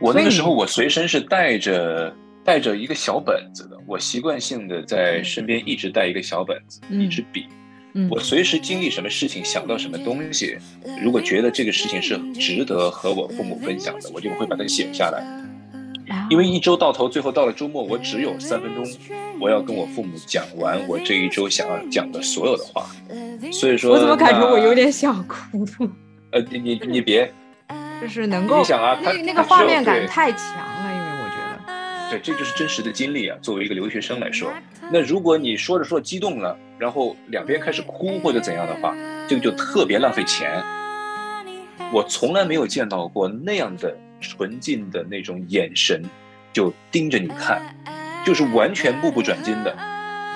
我那个时候我随身是带着带着一个小本子的，我习惯性的在身边一直带一个小本子，嗯一支笔。嗯我随时经历什么事情，想到什么东西，如果觉得这个事情是值得和我父母分享的，我就会把它写下来。啊因为一周到头，最后到了周末，我只有三分钟，我要跟我父母讲完我这一周想要讲的所有的话。所以说，我怎么感觉我有点想哭？呃，你你你别，就是能够你想啊他那个画面感太强了，因为我觉得，对，这就是真实的经历啊。作为一个留学生来说，那如果你说着说着激动了，然后两边开始哭或者怎样的话，这个就特别浪费钱。我从来没有见到过那样的纯净的那种眼神，就盯着你看，就是完全目不转睛的。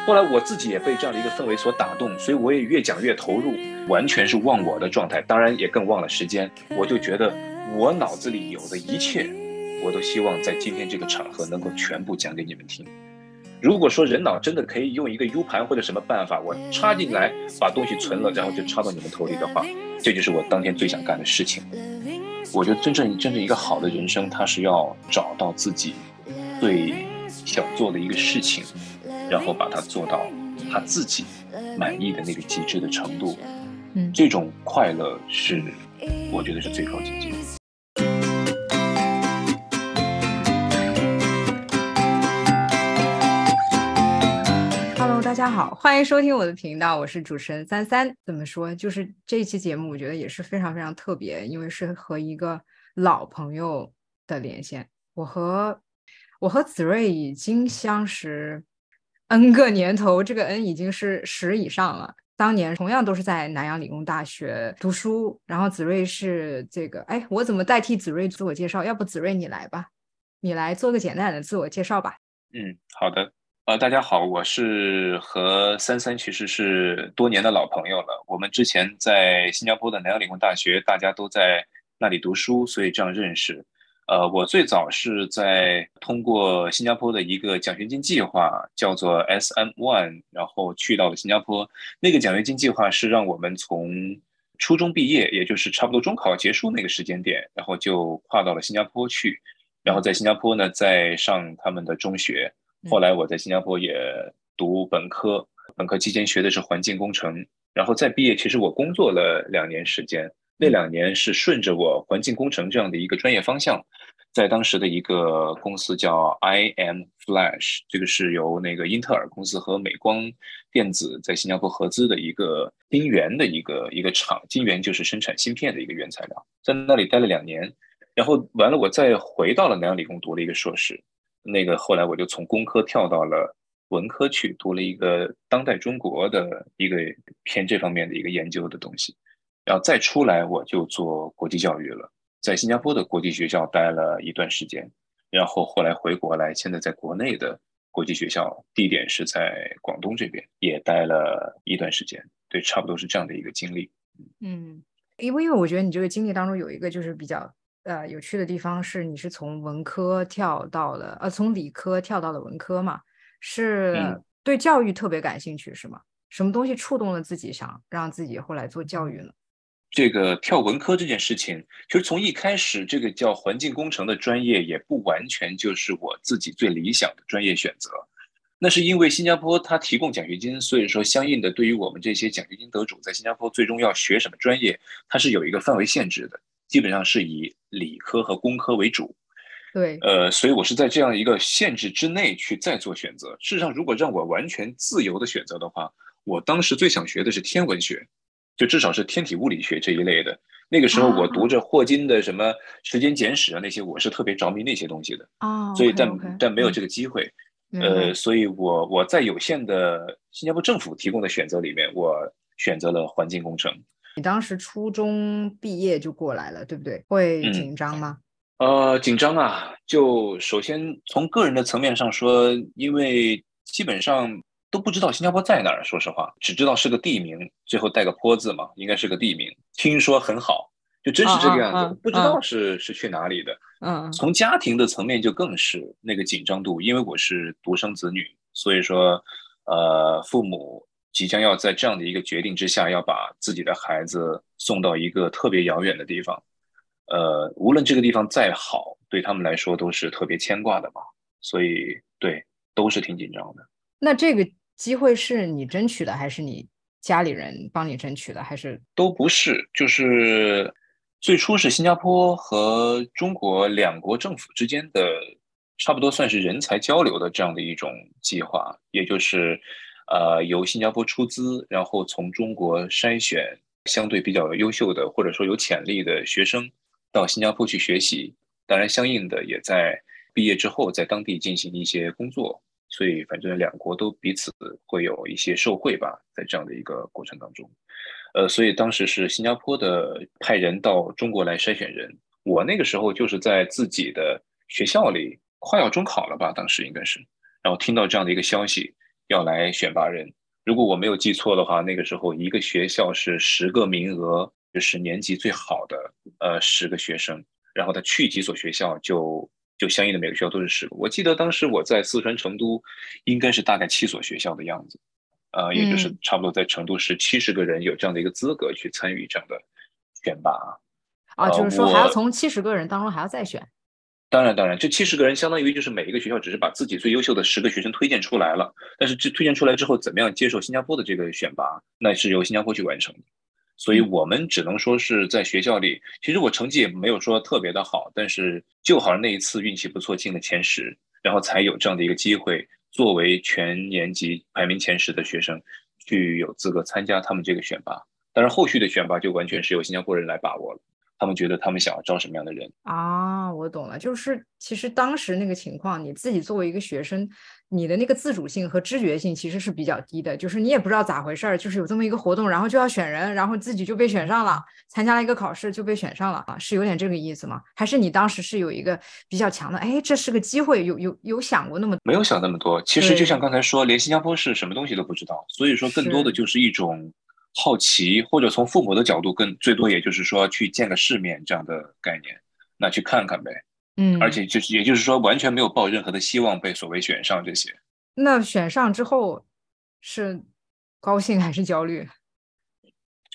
后来我自己也被这样的一个氛围所打动，所以我也越讲越投入，完全是忘我的状态，当然也更忘了时间。我就觉得我脑子里有的一切，我都希望在今天这个场合能够全部讲给你们听。如果说人脑真的可以用一个 U 盘或者什么办法，我插进来把东西存了，然后就插到你们头里的话，这就是我当天最想干的事情。我觉得真正真正一个好的人生，他是要找到自己最想做的一个事情，然后把它做到他自己满意的那个极致的程度。嗯这种快乐是我觉得是最高境界。Hello，大家好，欢迎收听我的频道，我是主持人三三。怎么说？就是这一期节目，我觉得也是非常非常特别，因为是和一个老朋友的连线。我和我和子睿已经相识 N 个年头，这个 N 已经是十以上了。当年同样都是在南洋理工大学读书，然后子睿是这个，哎，我怎么代替子睿自我介绍？要不子睿你来吧，你来做个简单的自我介绍吧。嗯，好的。呃，大家好，我是和三三其实是多年的老朋友了。我们之前在新加坡的南洋理工大学，大家都在那里读书，所以这样认识。呃，我最早是在通过新加坡的一个奖学金计划，叫做 SM One，然后去到了新加坡。那个奖学金计划是让我们从初中毕业，也就是差不多中考结束那个时间点，然后就跨到了新加坡去，然后在新加坡呢再上他们的中学。后来我在新加坡也读本科，本科期间学的是环境工程，然后再毕业，其实我工作了两年时间，那两年是顺着我环境工程这样的一个专业方向，在当时的一个公司叫 IM Flash，这个是由那个英特尔公司和美光电子在新加坡合资的一个晶圆的一个一个厂，晶圆就是生产芯片的一个原材料，在那里待了两年，然后完了我再回到了南洋理工读了一个硕士。那个后来我就从工科跳到了文科去，读了一个当代中国的一个偏这方面的一个研究的东西，然后再出来我就做国际教育了，在新加坡的国际学校待了一段时间，然后后来回国来，现在在国内的国际学校，地点是在广东这边，也待了一段时间，对，差不多是这样的一个经历。嗯，因为因为我觉得你这个经历当中有一个就是比较呃有趣的地方是，你是从文科跳到了呃从理科跳到了文科嘛，是嗯对教育特别感兴趣是吗？什么东西触动了自己，想让自己后来做教育呢？这个跳文科这件事情，其实从一开始，这个叫环境工程的专业也不完全就是我自己最理想的专业选择。那是因为新加坡它提供奖学金，所以说相应的对于我们这些奖学金得主在新加坡最终要学什么专业，它是有一个范围限制的，基本上是以理科和工科为主。对，呃，所以我是在这样一个限制之内去再做选择。事实上，如果让我完全自由的选择的话，我当时最想学的是天文学，就至少是天体物理学这一类的。那个时候我读着霍金的什么《时间简史》啊那些，我是特别着迷那些东西的。哦，所以但但没有嗯这个机会。呃，所以我我在有限的新加坡政府提供的选择里面，我选择了环境工程。你当时初中毕业就过来了，对不对？会嗯紧张吗？呃，紧张啊！就首先从个人的层面上说，因为基本上都不知道新加坡在哪儿，说实话，只知道是个地名，最后带个坡字嘛，应该是个地名。听说很好，就真是这个样子，不知道是、是去哪里的。嗯从家庭的层面就更是那个紧张度，因为我是独生子女，所以说，呃，父母即将要在这样的一个决定之下，要把自己的孩子送到一个特别遥远的地方，呃，无论这个地方再好，对他们来说都是特别牵挂的嘛，所以对都是挺紧张的。那这个机会是你争取的，还是你家里人帮你争取的，还是都不是？就是最初是新加坡和中国两国政府之间的差不多算是人才交流的这样的一种计划，也就是呃由新加坡出资，然后从中国筛选相对比较优秀的或者说有潜力的学生到新加坡去学习。当然，相应的也在毕业之后在当地进行一些工作，所以反正两国都彼此会有一些受贿吧，在这样的一个过程当中，呃，所以当时是新加坡的派人到中国来筛选人，我那个时候就是在自己的学校里快要中考了吧，当时应该是，然后听到这样的一个消息要来选拔人，如果我没有记错的话，那个时候一个学校是十个名额，就是年级最好的呃十个学生。然后他去几所学校，就就相应的每个学校都是十个。我记得当时我在四川成都，应该是大概七所学校的样子，呃，也就是差不多在成都是七十个人有这样的一个资格去参与这样的选拔啊，就是说还要从七十个人当中还要再选。当然，当然，这七十个人相当于就是每一个学校只是把自己最优秀的十个学生推荐出来了，但是这推荐出来之后怎么样接受新加坡的这个选拔，那是由新加坡去完成的。所以我们只能说是在学校里，其实我成绩也没有说特别的好，但是就好像那一次运气不错进了前十，然后才有这样的一个机会，作为全年级排名前十的学生，去有资格参加他们这个选拔。但是后续的选拔就完全是由新加坡人来把握了。他们觉得他们想要招什么样的人啊？我懂了，就是其实当时那个情况，你自己作为一个学生，你的那个自主性和知觉性其实是比较低的，就是你也不知道咋回事儿，就是有这么一个活动，然后就要选人，然后自己就被选上了，参加了一个考试就被选上了啊，是有点这个意思吗？还是你当时是有一个比较强的，哎，这是个机会，有有有想过那么没有想那么多？其实就像刚才说，连新加坡是什么东西都不知道，所以说更多的就是一种。好奇，或者从父母的角度，更最多也就是说去见个世面这样的概念，那去看看呗。嗯，而且就是也就是说，完全没有抱任何的希望被所谓选上这些。那选上之后是高兴还是焦虑？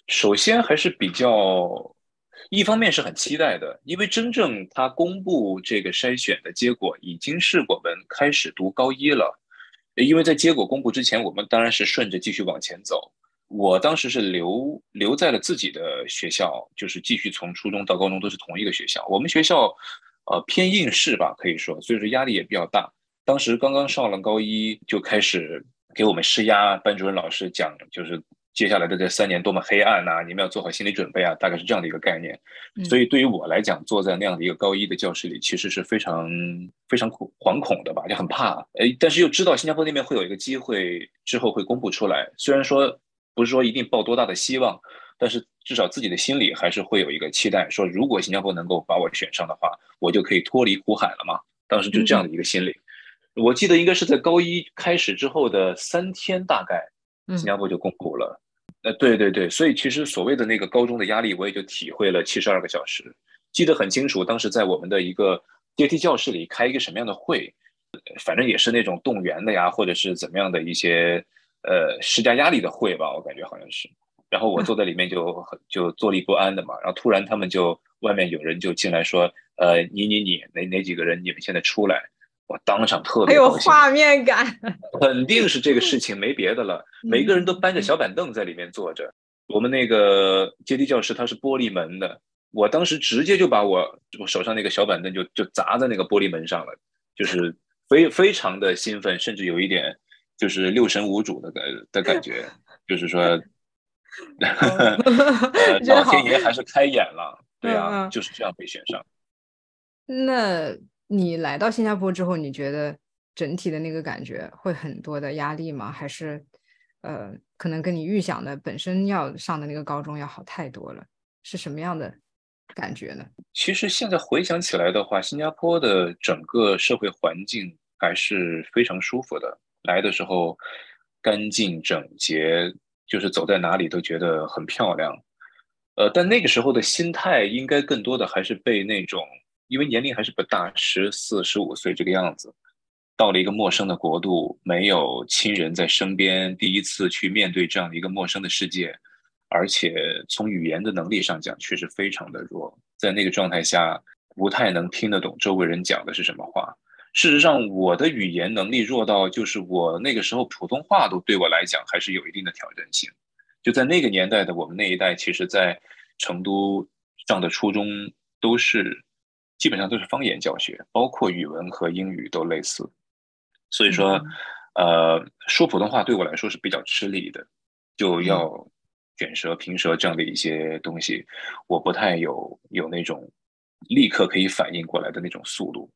首先还是比较，一方面是很期待的，因为真正他公布这个筛选的结果，已经是我们开始读高一了。因为在结果公布之前，我们当然是顺着继续往前走。我当时是留留在了自己的学校，就是继续从初中到高中都是同一个学校。我们学校，呃，偏应试吧，可以说，所以说压力也比较大。当时刚刚上了高一，就开始给我们施压，班主任老师讲，就是接下来的这三年多么黑暗呐，你们要做好心理准备啊，大概是这样的一个概念。所以对于我来讲，坐在那样的一个高一的教室里，其实是非常非常恐惶恐的吧，就很怕。哎，但是又知道新加坡那边会有一个机会，之后会公布出来，虽然说。不是说一定抱多大的希望，但是至少自己的心里还是会有一个期待，说如果新加坡能够把我选上的话，我就可以脱离苦海了嘛。当时就这样的一个心理。我记得应该是在高一开始之后的三天，大概新加坡就公布了。呃，对对对，所以其实所谓的那个高中的压力，我也就体会了七十二个小时，记得很清楚。当时在我们的一个阶梯教室里开一个什么样的会，反正也是那种动员的呀，或者是怎么样的一些。呃，施加压力的会吧，我感觉好像是。然后我坐在里面就很就坐立不安的嘛。然后突然他们就外面有人就进来说，呃，你你你哪哪几个人，你们现在出来。我当场特别有画面感，肯定是这个事情，没别的了。每个人都搬着小板凳在里面坐着。我们那个阶梯教室它是玻璃门的，我当时直接就把我我手上那个小板凳就就砸在那个玻璃门上了，就是非非常的兴奋，甚至有一点。就是六神无主的感的感觉，就是说，老天爷还是开眼了，对啊，就是这样被选上。那你来到新加坡之后，你觉得整体的那个感觉会很多的压力吗？还是呃，可能跟你预想的本身要上的那个高中要好太多了？是什么样的感觉呢？其实现在回想起来的话，新加坡的整个社会环境还是非常舒服的。来的时候干净整洁，就是走在哪里都觉得很漂亮。呃，但那个时候的心态应该更多的还是被那种，因为年龄还是不大，十四十五岁这个样子，到了一个陌生的国度，没有亲人在身边，第一次去面对这样的一个陌生的世界，而且从语言的能力上讲，确实非常的弱。在那个状态下，不太能听得懂周围人讲的是什么话。事实上，我的语言能力弱到，就是我那个时候普通话都对我来讲还是有一定的挑战性。就在那个年代的我们那一代，其实，在成都上的初中都是基本上都是方言教学，包括语文和英语都类似。所以说，呃，说普通话对我来说是比较吃力的，就要卷舌、平舌这样的一些东西，我不太有有那种立刻可以反应过来的那种速度。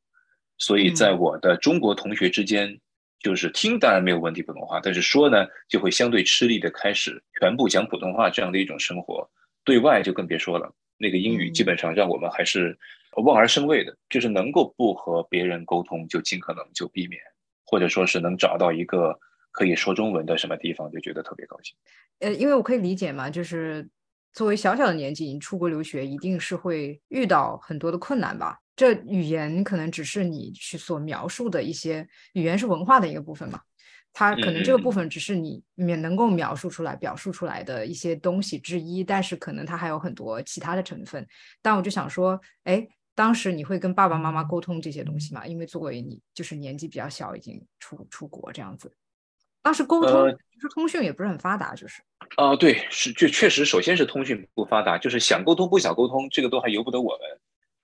所以在我的中国同学之间，就是听当然没有问题普通话，但是说呢就会相对吃力的开始全部讲普通话这样的一种生活，对外就更别说了。那个英语基本上让我们还是望而生畏的，就是能够不和别人沟通就尽可能就避免，或者说是能找到一个可以说中文的什么地方就觉得特别高兴。呃，因为我可以理解嘛，就是作为小小的年纪你出国留学，一定是会遇到很多的困难吧。这语言可能只是你去所描述的一些语言是文化的一个部分嘛，它可能这个部分只是你也能够描述出来、表述出来的一些东西之一，但是可能它还有很多其他的成分。但我就想说，哎，当时你会跟爸爸妈妈沟通这些东西吗？因为作为你就是年纪比较小，已经出出国这样子，当时沟通就是通讯也不是很发达，就是。啊，对，是就确实，首先是通讯不发达，就是想沟通不想沟通，这个都还由不得我们。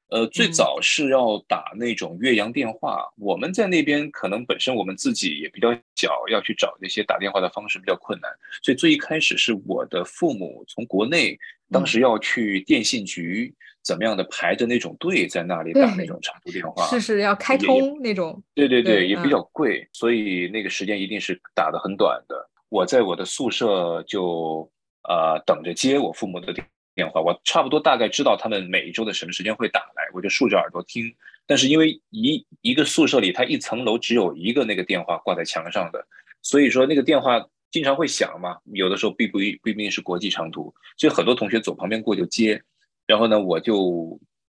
呃，最早是要打那种越洋电话，我们在那边可能本身我们自己也比较小，要去找那些打电话的方式比较困难，所以最一开始是我的父母从国内，当时要去电信局怎么样的排着那种队在那里打那种长途电话，是是要开通那种，对对对，也比较贵，所以那个时间一定是打的很短的。我在我的宿舍就呃等着接我父母的电。电话，我差不多大概知道他们每一周的什么时间会打来，我就竖着耳朵听。但是因为一一个宿舍里，它一层楼只有一个那个电话挂在墙上的，所以说那个电话经常会响嘛。有的时候并不一不一定是国际长途，所以很多同学走旁边过就接。然后呢，我就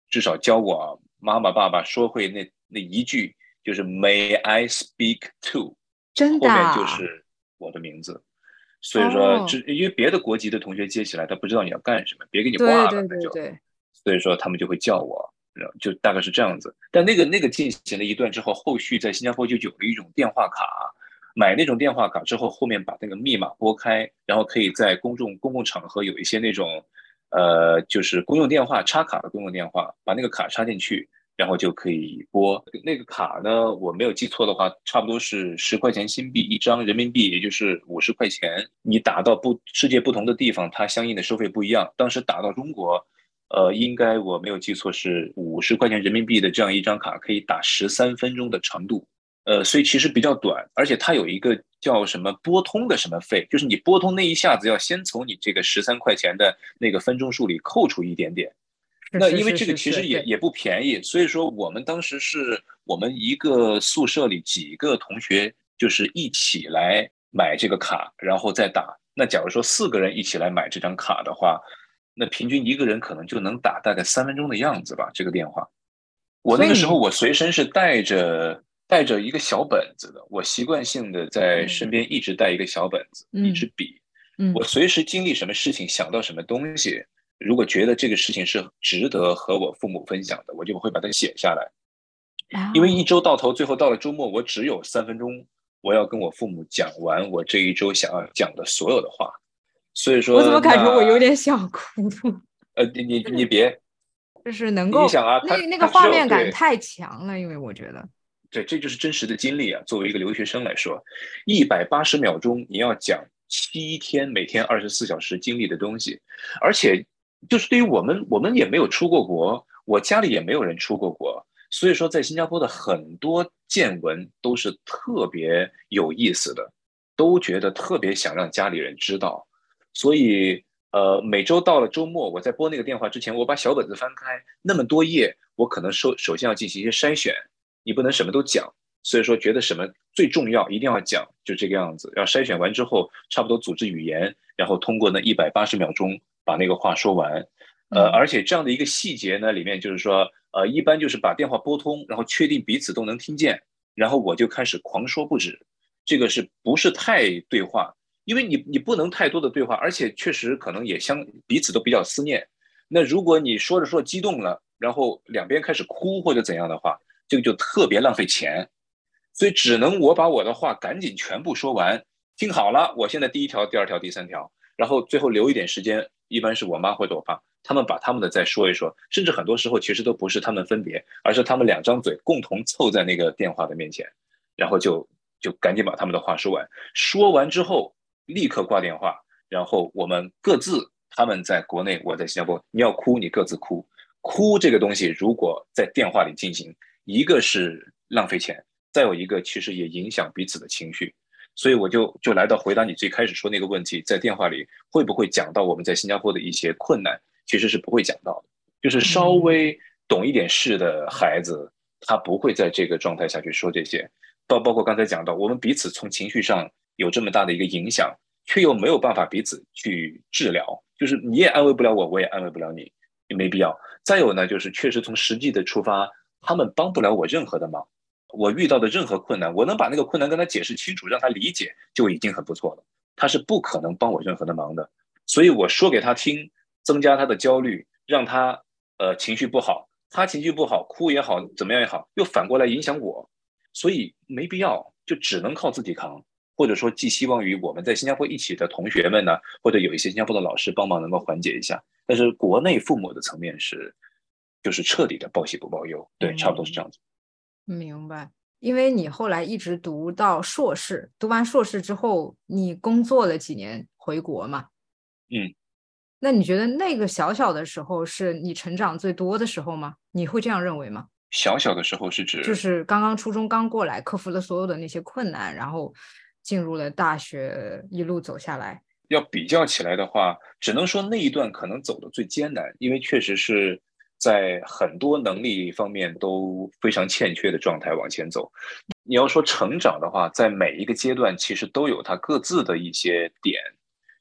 至少教我妈妈爸爸说会那那一句，就是 May I speak to？真的，后面就是我的名字。所以说，就因为别的国籍的同学接起来，他不知道你要干什么，别给你挂了，那就，所以说他们就会叫我，就大概是这样子。但那个那个进行了一段之后，后续在新加坡就有了一种电话卡，买那种电话卡之后，后面把那个密码拨开，然后可以在公众公共场合有一些那种，呃，就是公用电话插卡的公用电话，把那个卡插进去。然后就可以拨那个卡呢，我没有记错的话，差不多是十块钱新币一张，人民币也就是五十块钱。你打到不世界不同的地方，它相应的收费不一样。当时打到中国，呃，应该我没有记错是五十块钱人民币的这样一张卡，可以打十三分钟的长度。呃，所以其实比较短，而且它有一个叫什么拨通的什么费，就是你拨通那一下子要先从你这个十三块钱的那个分钟数里扣除一点点。那因为这个其实也也不便宜，所以说我们当时是我们一个宿舍里几个同学就是一起来买这个卡，然后再打。那假如说四个人一起来买这张卡的话，那平均一个人可能就能打大概三分钟的样子吧。这个电话，我那个时候我随身是带着带着一个小本子的，我习惯性的在身边一直带一个小本子，一支笔，我随时经历什么事情想到什么东西。如果觉得这个事情是值得和我父母分享的，我就会把它写下来。因为一周到头，最后到了周末，我只有三分钟，我要跟我父母讲完我这一周想要讲的所有的话。所以说，我怎么感觉我有点想哭？呃，你你 你别，就是能够你想啊，那那个画面感太强了，因为我觉得，对，这就是真实的经历啊。作为一个留学生来说，一百八十秒钟你要讲七天，每天二十四小时经历的东西，而且。就是对于我们，我们也没有出过国，我家里也没有人出过国，所以说在新加坡的很多见闻都是特别有意思的，都觉得特别想让家里人知道，所以呃，每周到了周末，我在拨那个电话之前，我把小本子翻开，那么多页，我可能首首先要进行一些筛选，你不能什么都讲，所以说觉得什么最重要一定要讲，就这个样子，要筛选完之后，差不多组织语言，然后通过那一百八十秒钟。把那个话说完，呃，而且这样的一个细节呢，里面就是说，呃，一般就是把电话拨通，然后确定彼此都能听见，然后我就开始狂说不止。这个是不是太对话？因为你你不能太多的对话，而且确实可能也相彼此都比较思念。那如果你说着说着激动了，然后两边开始哭或者怎样的话，这个就特别浪费钱，所以只能我把我的话赶紧全部说完，听好了，我现在第一条、第二条、第三条，然后最后留一点时间，一般是我妈或者我爸，他们把他们的再说一说，甚至很多时候其实都不是他们分别，而是他们两张嘴共同凑在那个电话的面前，然后就就赶紧把他们的话说完，说完之后立刻挂电话，然后我们各自。他们在国内，我在新加坡。你要哭，你各自哭。哭这个东西，如果在电话里进行，一个是浪费钱，再有一个其实也影响彼此的情绪。所以我就就来到回答你最开始说那个问题，在电话里会不会讲到我们在新加坡的一些困难？其实是不会讲到的。就是稍微懂一点事的孩子，他不会在这个状态下去说这些。包包括刚才讲到，我们彼此从情绪上有这么大的一个影响，却又没有办法彼此去治疗。就是你也安慰不了我，我也安慰不了你，也没必要。再有呢，就是确实从实际的出发，他们帮不了我任何的忙。我遇到的任何困难，我能把那个困难跟他解释清楚，让他理解就已经很不错了。他是不可能帮我任何的忙的。所以我说给他听，增加他的焦虑，让他呃情绪不好，他情绪不好，哭也好，怎么样也好，又反过来影响我，所以没必要，就只能靠自己扛。或者说寄希望于我们在新加坡一起的同学们呢，或者有一些新加坡的老师帮忙能够缓解一下。但是国内父母的层面是，就是彻底的报喜不报忧，对，差不多是这样子。明白，因为你后来一直读到硕士，读完硕士之后，你工作了几年回国嘛？嗯，那你觉得那个小小的时候是你成长最多的时候吗？你会这样认为吗？小小的时候是指就是刚刚初中刚过来，克服了所有的那些困难，然后。进入了大学，一路走下来，要比较起来的话，只能说那一段可能走的最艰难，因为确实是在很多能力方面都非常欠缺的状态往前走。你要说成长的话，在每一个阶段其实都有它各自的一些点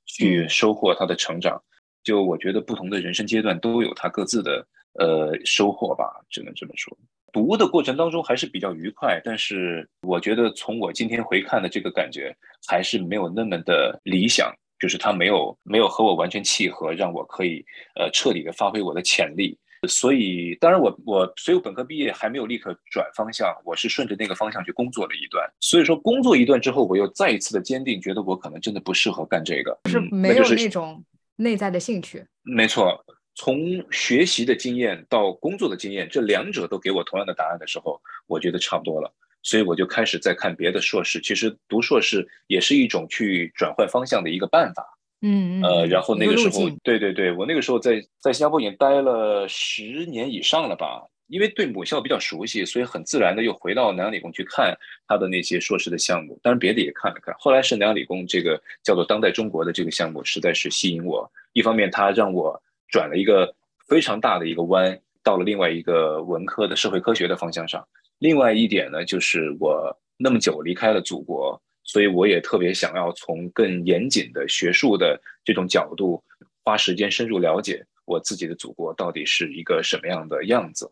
去收获它的成长。就我觉得不同的人生阶段都有它各自的呃收获吧，只能这么说。读的过程当中还是比较愉快，但是我觉得从我今天回看的这个感觉还是没有那么的理想，就是它没有没有和我完全契合，让我可以呃彻底的发挥我的潜力。所以当然我我所以我本科毕业还没有立刻转方向，我是顺着那个方向去工作了一段。所以说工作一段之后，我又再一次的坚定，觉得我可能真的不适合干这个，是没有那种内在的兴趣。没错。从学习的经验到工作的经验，这两者都给我同样的答案的时候，我觉得差不多了，所以我就开始在看别的硕士。其实读硕士也是一种去转换方向的一个办法。嗯嗯。呃，然后那个时候，对对对，我那个时候在在新加坡已经待了十年以上了吧？因为对母校比较熟悉，所以很自然的又回到南洋理工去看他的那些硕士的项目。当然别的也看了看。后来是南洋理工这个叫做当代中国的这个项目，实在是吸引我。一方面，它让我转了一个非常大的一个弯，到了另外一个文科的社会科学的方向上。另外一点呢，就是我那么久离开了祖国，所以我也特别想要从更严谨的学术的这种角度，花时间深入了解我自己的祖国到底是一个什么样的样子。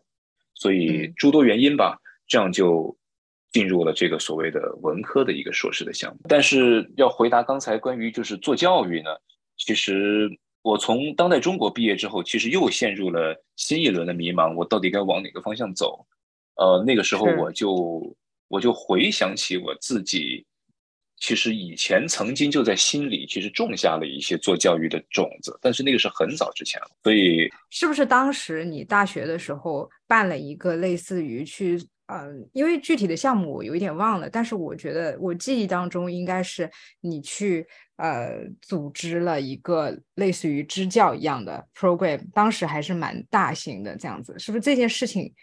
所以诸多原因吧，这样就进入了这个所谓的文科的一个硕士的项目。但是要回答刚才关于就是做教育呢，其实。我从当代中国毕业之后，其实又陷入了新一轮的迷茫，我到底该往哪个方向走？呃，那个时候我就我就回想起我自己，其实以前曾经就在心里其实种下了一些做教育的种子，但是那个是很早之前了。所以，是不是当时你大学的时候办了一个类似于去？嗯，因为具体的项目我有一点忘了，但是我觉得我记忆当中应该是你去呃组织了一个类似于支教一样的 program，当时还是蛮大型的这样子，是不是这件事情？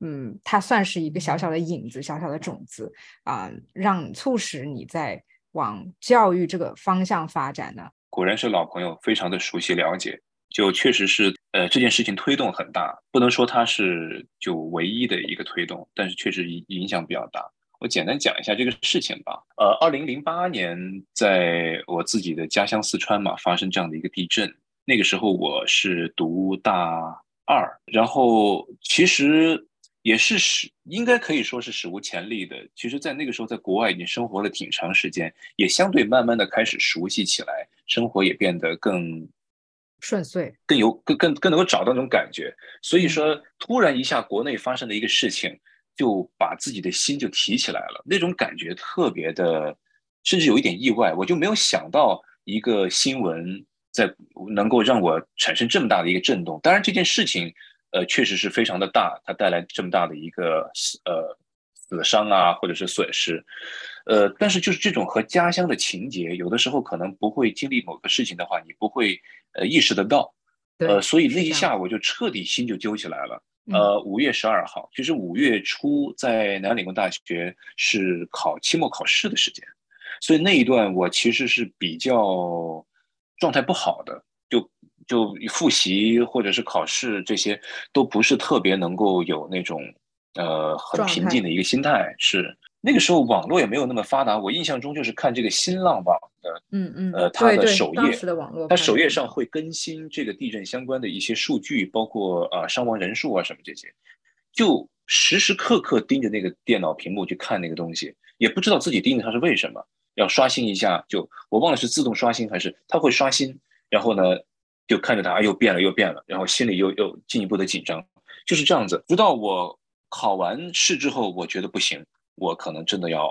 嗯，它算是一个小小的影子，小小的种子啊，让促使你在往教育这个方向发展呢？果然是老朋友，非常的熟悉了解。就确实是，呃，这件事情推动很大，不能说它是就唯一的一个推动，但是确实影影响比较大。我简单讲一下这个事情吧。呃，二零零八年，在我自己的家乡四川嘛，发生这样的一个地震。那个时候我是读大二，然后其实也是史，应该可以说是史无前例的。其实，在那个时候，在国外已经生活了挺长时间，也相对慢慢的开始熟悉起来，生活也变得更。顺遂，更有更更更能够找到那种感觉。所以说，突然一下国内发生的一个事情，就把自己的心就提起来了，那种感觉特别的，甚至有一点意外。我就没有想到一个新闻在能够让我产生这么大的一个震动。当然，这件事情呃确实是非常的大，它带来这么大的一个呃。死伤啊，或者是损失，呃，但是就是这种和家乡的情节，有的时候可能不会经历某个事情的话，你不会呃意识得到，呃，所以那一下我就彻底心就揪起来了。呃，五月十二号，其实五月初在南理工大学是考期末考试的时间，所以那一段我其实是比较状态不好的，就就复习或者是考试这些都不是特别能够有那种。呃，很平静的一个心态是那个时候网络也没有那么发达，我印象中就是看这个新浪网的，嗯嗯，呃，它的首页，它首页上会更新这个地震相关的一些数据，包括啊伤亡人数啊什么这些，就时时刻刻盯着那个电脑屏幕去看那个东西，也不知道自己盯着它是为什么，要刷新一下，就我忘了是自动刷新还是它会刷新，然后呢就看着它又变了又变了，然后心里又又进一步的紧张，就是这样子，直到我。考完试之后，我觉得不行，我可能真的要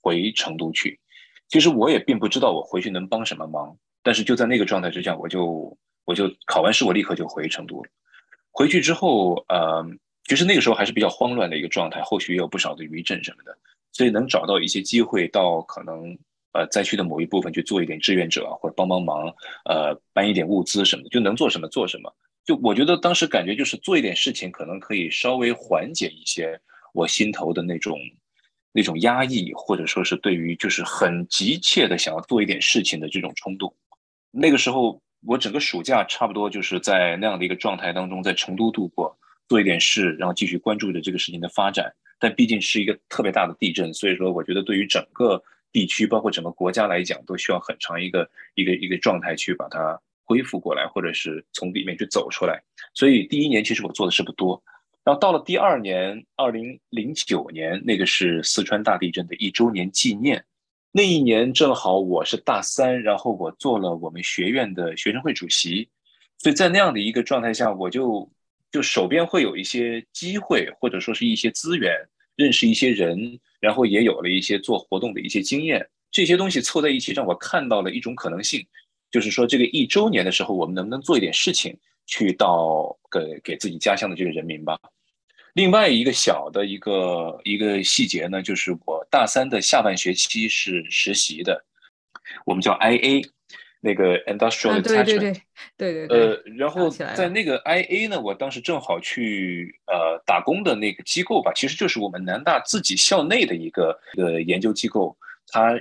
回成都去。其实我也并不知道我回去能帮什么忙，但是就在那个状态之下，我就我就考完试，我立刻就回成都了。回去之后，呃，其实那个时候还是比较慌乱的一个状态，后续也有不少的余震什么的，所以能找到一些机会到可能呃灾区的某一部分去做一点志愿者或者帮帮忙，呃，搬一点物资什么的，就能做什么做什么。就我觉得当时感觉就是做一点事情，可能可以稍微缓解一些我心头的那种那种压抑，或者说是对于就是很急切的想要做一点事情的这种冲动。那个时候我整个暑假差不多就是在那样的一个状态当中，在成都度过，做一点事，然后继续关注着这个事情的发展。但毕竟是一个特别大的地震，所以说我觉得对于整个地区，包括整个国家来讲，都需要很长一个一个一个状态去把它。恢复过来，或者是从里面去走出来，所以第一年其实我做的事不多。然后到了第二年，二零零九年，那个是四川大地震的一周年纪念。那一年正好我是大三，然后我做了我们学院的学生会主席，所以在那样的一个状态下，我就就手边会有一些机会，或者说是一些资源，认识一些人，然后也有了一些做活动的一些经验。这些东西凑在一起，让我看到了一种可能性。就是说，这个一周年的时候，我们能不能做一点事情，去到给给自己家乡的这个人民吧？另外一个小的一个一个细节呢，就是我大三的下半学期是实习的，我们叫 IA，那个 Industrial Attachment，对对对对对。呃，然后在那个 IA 呢，我当时正好去呃打工的那个机构吧，其实就是我们南大自己校内的一个呃研究机构，它。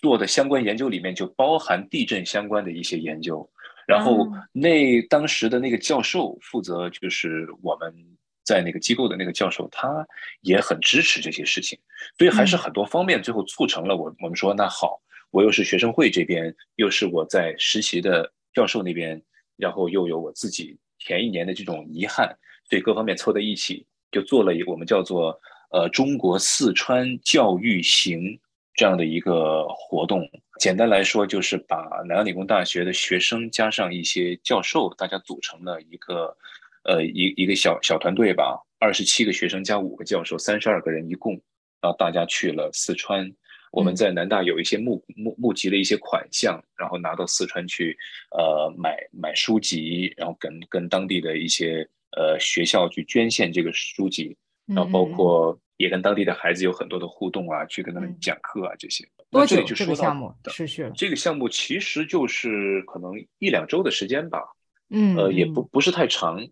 做的相关研究里面就包含地震相关的一些研究，然后那当时的那个教授负责就是我们在那个机构的那个教授，他也很支持这些事情，所以还是很多方面最后促成了我我们说那好，我又是学生会这边，又是我在实习的教授那边，然后又有我自己前一年的这种遗憾，所以各方面凑在一起，就做了一个我们叫做呃中国四川教育行。这样的一个活动，简单来说就是把南洋理工大学的学生加上一些教授，大家组成了一个，呃，一一个小小团队吧，二十七个学生加五个教授，三十二个人一共，然后大家去了四川。我们在南大有一些募募募集了一些款项，然后拿到四川去，呃，买买书籍，然后跟跟当地的一些呃学校去捐献这个书籍，然后包括。也跟当地的孩子有很多的互动啊，去跟他们讲课啊，这些。多久这个项目持续了？这个项目其实就是可能一两周的时间吧。嗯，呃，也不不是太长。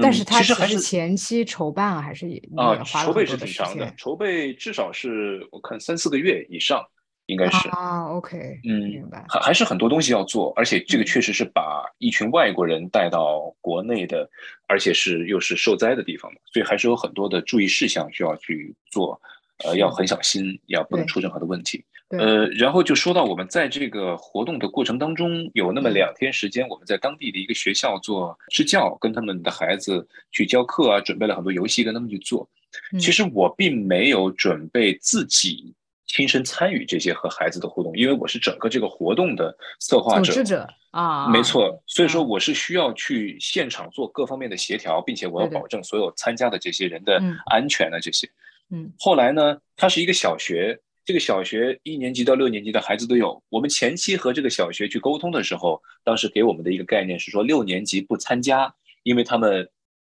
但是它其实还是前期筹办啊，还是啊，筹备是挺长的，筹备至少是我看三四个月以上。应该是啊，OK，嗯，明白。还还是很多东西要做，而且这个确实是把一群外国人带到国内的，而且是又是受灾的地方嘛，所以还是有很多的注意事项需要去做，呃，要很小心，要不能出任何的问题。呃，然后就说到我们在这个活动的过程当中，有那么两天时间，我们在当地的一个学校做支教，跟他们的孩子去教课啊，准备了很多游戏跟他们去做。其实我并没有准备自己。亲身参与这些和孩子的互动，因为我是整个这个活动的策划者，组织者啊，没错。所以说我是需要去现场做各方面的协调，并且我要保证所有参加的这些人的安全啊这些。嗯，后来呢，它是一个小学，这个小学一年级到六年级的孩子都有。我们前期和这个小学去沟通的时候，当时给我们的一个概念是说，六年级不参加，因为他们。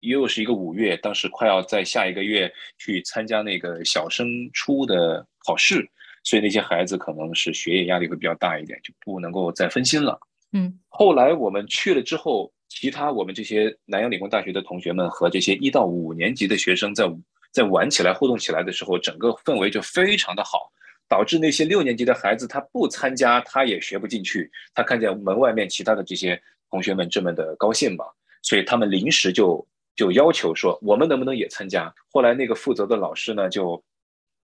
又是一个五月，当时快要在下一个月去参加那个小升初的考试，所以那些孩子可能是学业压力会比较大一点，就不能够再分心了。嗯，后来我们去了之后，其他我们这些南洋理工大学的同学们和这些一到五年级的学生在在玩起来、互动起来的时候，整个氛围就非常的好，导致那些六年级的孩子他不参加，他也学不进去。他看见门外面其他的这些同学们这么的高兴嘛，所以他们临时就。就要求说，我们能不能也参加？后来那个负责的老师呢，就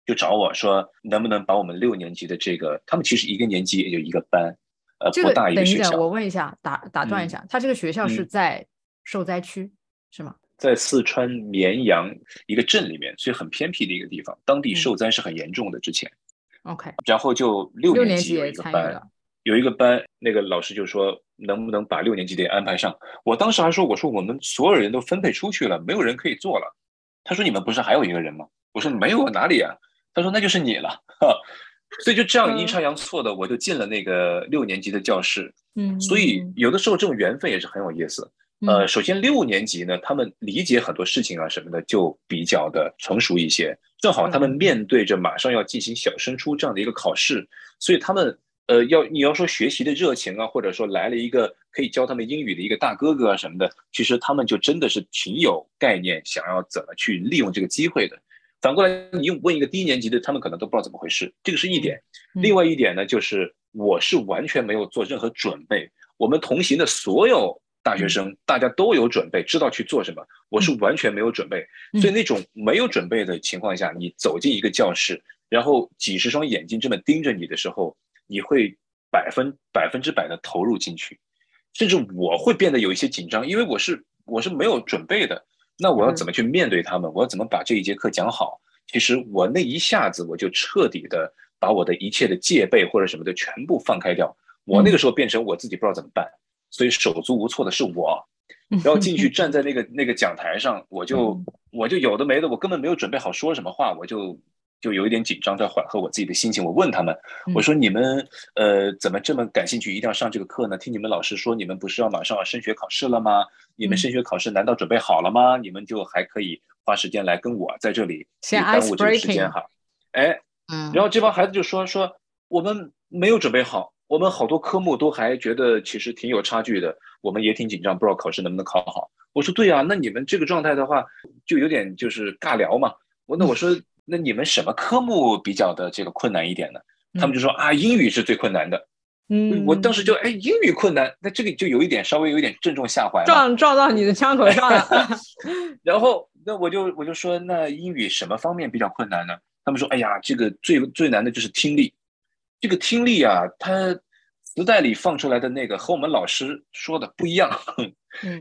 就找我说，能不能把我们六年级的这个，他们其实一个年级也就一个班，呃，不大一个学校。我问一下，打打断一下，他这个学校是在受灾区是吗？在四川绵阳一个镇里面，所以很偏僻的一个地方，当地受灾是很严重的。之前，OK，然后就六年级有一个班。有一个班，那个老师就说能不能把六年级的安排上？我当时还说，我说我们所有人都分配出去了，没有人可以做了。他说你们不是还有一个人吗？我说没有哪里啊？他说那就是你了。所以就这样阴差阳错的，我就进了那个六年级的教室。嗯，所以有的时候这种缘分也是很有意思。呃，首先六年级呢，他们理解很多事情啊什么的就比较的成熟一些，正好他们面对着马上要进行小升初这样的一个考试，所以他们。呃，要你要说学习的热情啊，或者说来了一个可以教他们英语的一个大哥哥啊什么的，其实他们就真的是挺有概念，想要怎么去利用这个机会的。反过来，你问一个低年级的，他们可能都不知道怎么回事，这个是一点。另外一点呢，就是我是完全没有做任何准备。我们同行的所有大学生，大家都有准备，知道去做什么。我是完全没有准备，所以那种没有准备的情况下，你走进一个教室，然后几十双眼睛这么盯着你的时候。你会百分百分之百的投入进去，甚至我会变得有一些紧张，因为我是我是没有准备的。那我要怎么去面对他们？我要怎么把这一节课讲好？其实我那一下子我就彻底的把我的一切的戒备或者什么的全部放开掉。我那个时候变成我自己不知道怎么办，所以手足无措的是我。然后进去站在那个那个讲台上，我就我就有的没的，我根本没有准备好说什么话，我就。就有一点紧张，在缓和我自己的心情。我问他们，我说：“你们呃，怎么这么感兴趣，一定要上这个课呢？听你们老师说，你们不是要马上要升学考试了吗？你们升学考试难道准备好了吗？你们就还可以花时间来跟我在这里耽误这个时间哈？哎，嗯。然后这帮孩子就说说我们没有准备好，我们好多科目都还觉得其实挺有差距的，我们也挺紧张，不知道考试能不能考好。我说对啊，那你们这个状态的话，就有点就是尬聊嘛。我那我说。那你们什么科目比较的这个困难一点呢？他们就说啊，英语是最困难的。嗯，我当时就哎，英语困难，那这个就有一点稍微有一点正中下怀，撞撞到你的枪口上了。然后那我就我就说，那英语什么方面比较困难呢？他们说，哎呀，这个最最难的就是听力。这个听力啊，它磁带里放出来的那个和我们老师说的不一样。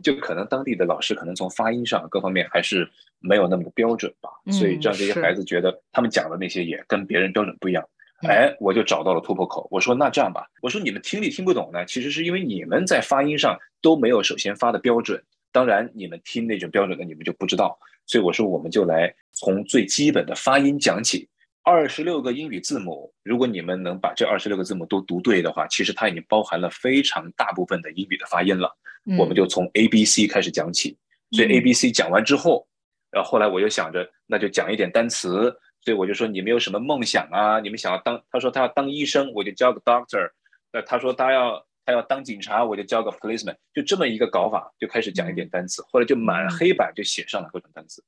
就可能当地的老师可能从发音上各方面还是没有那么的标准吧，所以让这些孩子觉得他们讲的那些也跟别人标准不一样。哎，我就找到了突破口。我说那这样吧，我说你们听力听不懂呢，其实是因为你们在发音上都没有首先发的标准。当然你们听那种标准的你们就不知道。所以我说我们就来从最基本的发音讲起。二十六个英语字母，如果你们能把这二十六个字母都读对的话，其实它已经包含了非常大部分的英语的发音了。我们就从 A B C 开始讲起，所以 A B C 讲完之后，然后后来我又想着，那就讲一点单词，所以我就说你们有什么梦想啊？你们想要当？他说他要当医生，我就教个 doctor。那他说他要他要当警察，我就教个 policeman。就这么一个搞法，就开始讲一点单词，后来就满黑板就写上了各种单词，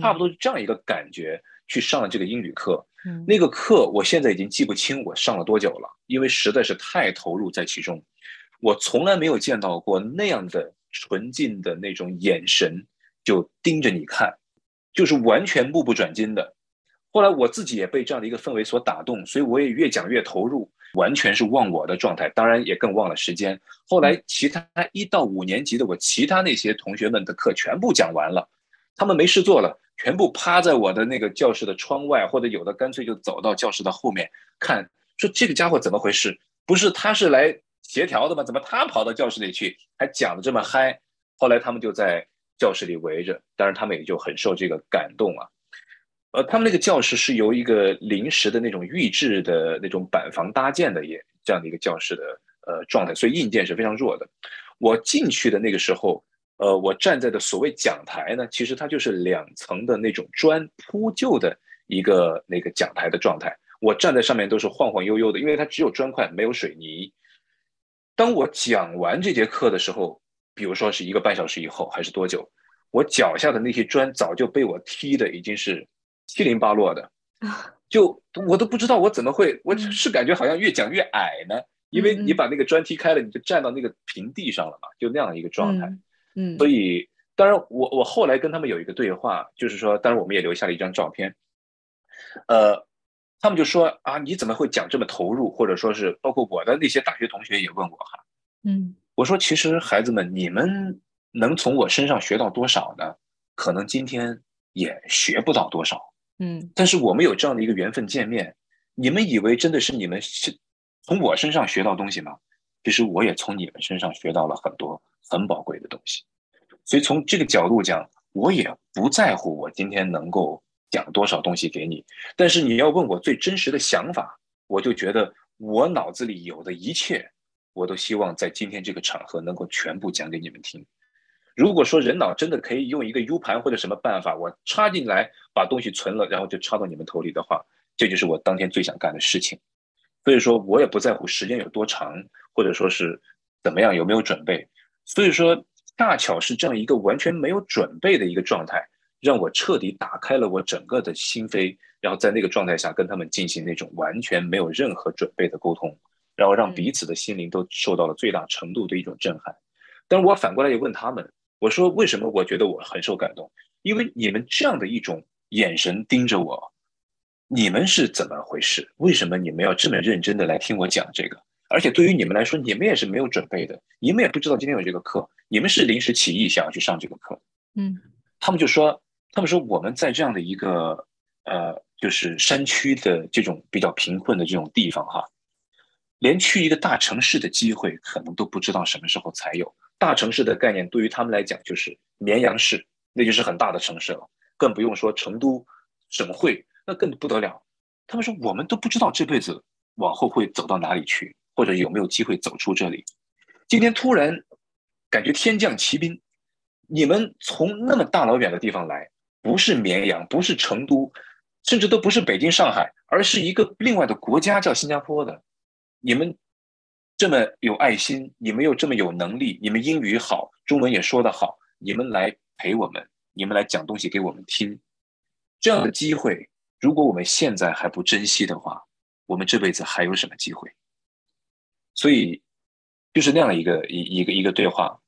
差不多这样一个感觉去上了这个英语课。那个课我现在已经记不清我上了多久了，因为实在是太投入在其中。我从来没有见到过那样的纯净的那种眼神，就盯着你看，就是完全目不转睛的。后来我自己也被这样的一个氛围所打动，所以我也越讲越投入，完全是忘我的状态，当然也更忘了时间。后来其他一到五年级的我，其他那些同学们的课全部讲完了，他们没事做了，全部趴在我的那个教室的窗外，或者有的干脆就走到教室的后面看，说这个家伙怎么回事？不是他是来协调的吗？怎么他跑到教室里去，还讲的这么嗨？后来他们就在教室里围着，当然他们也就很受这个感动啊。呃，他们那个教室是由一个临时的那种预制的那种板房搭建的，也这样的一个教室的呃状态，所以硬件是非常弱的。我进去的那个时候。呃，我站在的所谓讲台呢，其实它就是两层的那种砖铺就的一个那个讲台的状态。我站在上面都是晃晃悠悠的，因为它只有砖块，没有水泥。当我讲完这节课的时候，比如说是一个半小时以后，还是多久，我脚下的那些砖早就被我踢的已经是七零八落的，就我都不知道我怎么会，我是感觉好像越讲越矮呢，因为你把那个砖踢开了，你就站到那个平地上了嘛，就那样一个状态。嗯，所以当然，我我后来跟他们有一个对话，就是说，当然我们也留下了一张照片。呃，他们就说啊，你怎么会讲这么投入？或者说是包括我的那些大学同学也问我哈，嗯，我说其实孩子们，你们能从我身上学到多少呢？可能今天也学不到多少，嗯，但是我们有这样的一个缘分见面，你们以为真的是你们是从我身上学到东西吗？其实我也从你们身上学到了很多很宝贵的东西。所以从这个角度讲，我也不在乎我今天能够讲多少东西给你。但是你要问我最真实的想法，我就觉得我脑子里有的一切，我都希望在今天这个场合能够全部讲给你们听。如果说人脑真的可以用一个 U 盘或者什么办法，我插进来把东西存了，然后就插到你们头里的话，这就是我当天最想干的事情。所以说我也不在乎时间有多长，或者说是怎么样有没有准备。所以说。恰巧是这样一个完全没有准备的一个状态，让我彻底打开了我整个的心扉，然后在那个状态下跟他们进行那种完全没有任何准备的沟通，然后让彼此的心灵都受到了最大程度的一种震撼。但是我反过来也问他们，我说为什么我觉得我很受感动？因为你们这样的一种眼神盯着我，你们是怎么回事？为什么你们要这么认真的来听我讲这个？而且对于你们来说，你们也是没有准备的，你们也不知道今天有这个课，你们是临时起意想要去上这个课。嗯，他们就说，他们说我们在这样的一个呃，就是山区的这种比较贫困的这种地方哈，连去一个大城市的机会可能都不知道什么时候才有。大城市的概念对于他们来讲就是绵阳市，那就是很大的城市了，更不用说成都省会，那更不得了。他们说我们都不知道这辈子往后会走到哪里去。或者有没有机会走出这里？今天突然感觉天降奇兵，你们从那么大老远的地方来，不是绵阳，不是成都，甚至都不是北京、上海，而是一个另外的国家叫新加坡的。你们这么有爱心，你们又这么有能力，你们英语好，中文也说得好，你们来陪我们，你们来讲东西给我们听，这样的机会，如果我们现在还不珍惜的话，我们这辈子还有什么机会？所以，就是那样一个一一个一个对话。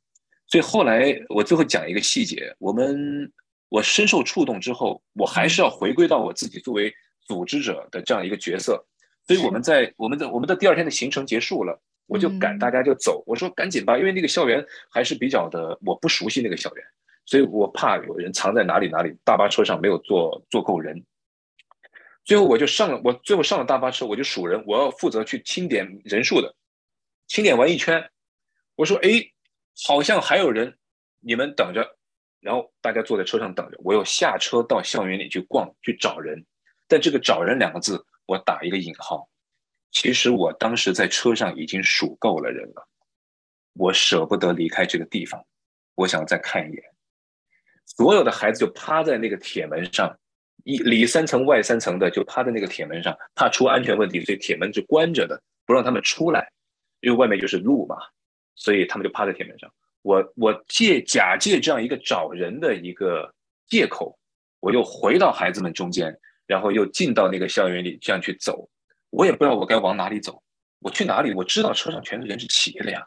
所以后来我最后讲一个细节，我们我深受触动之后，我还是要回归到我自己作为组织者的这样一个角色。所以我们在我们的我们的第二天的行程结束了，我就赶大家就走。我说赶紧吧，因为那个校园还是比较的，我不熟悉那个校园，所以我怕有人藏在哪里哪里。大巴车上没有坐坐够人，最后我就上了，我最后上了大巴车，我就数人，我要负责去清点人数的。清点完一圈，我说：“哎，好像还有人，你们等着。”然后大家坐在车上等着，我又下车到校园里去逛，去找人。但这个“找人”两个字，我打一个引号。其实我当时在车上已经数够了人了，我舍不得离开这个地方，我想再看一眼。所有的孩子就趴在那个铁门上，一里三层外三层的就趴在那个铁门上，怕出安全问题，所以铁门是关着的，不让他们出来。因为外面就是路嘛，所以他们就趴在铁门上。我我借假借这样一个找人的一个借口，我又回到孩子们中间，然后又进到那个校园里，这样去走。我也不知道我该往哪里走，我去哪里？我知道车上全是人是齐的呀，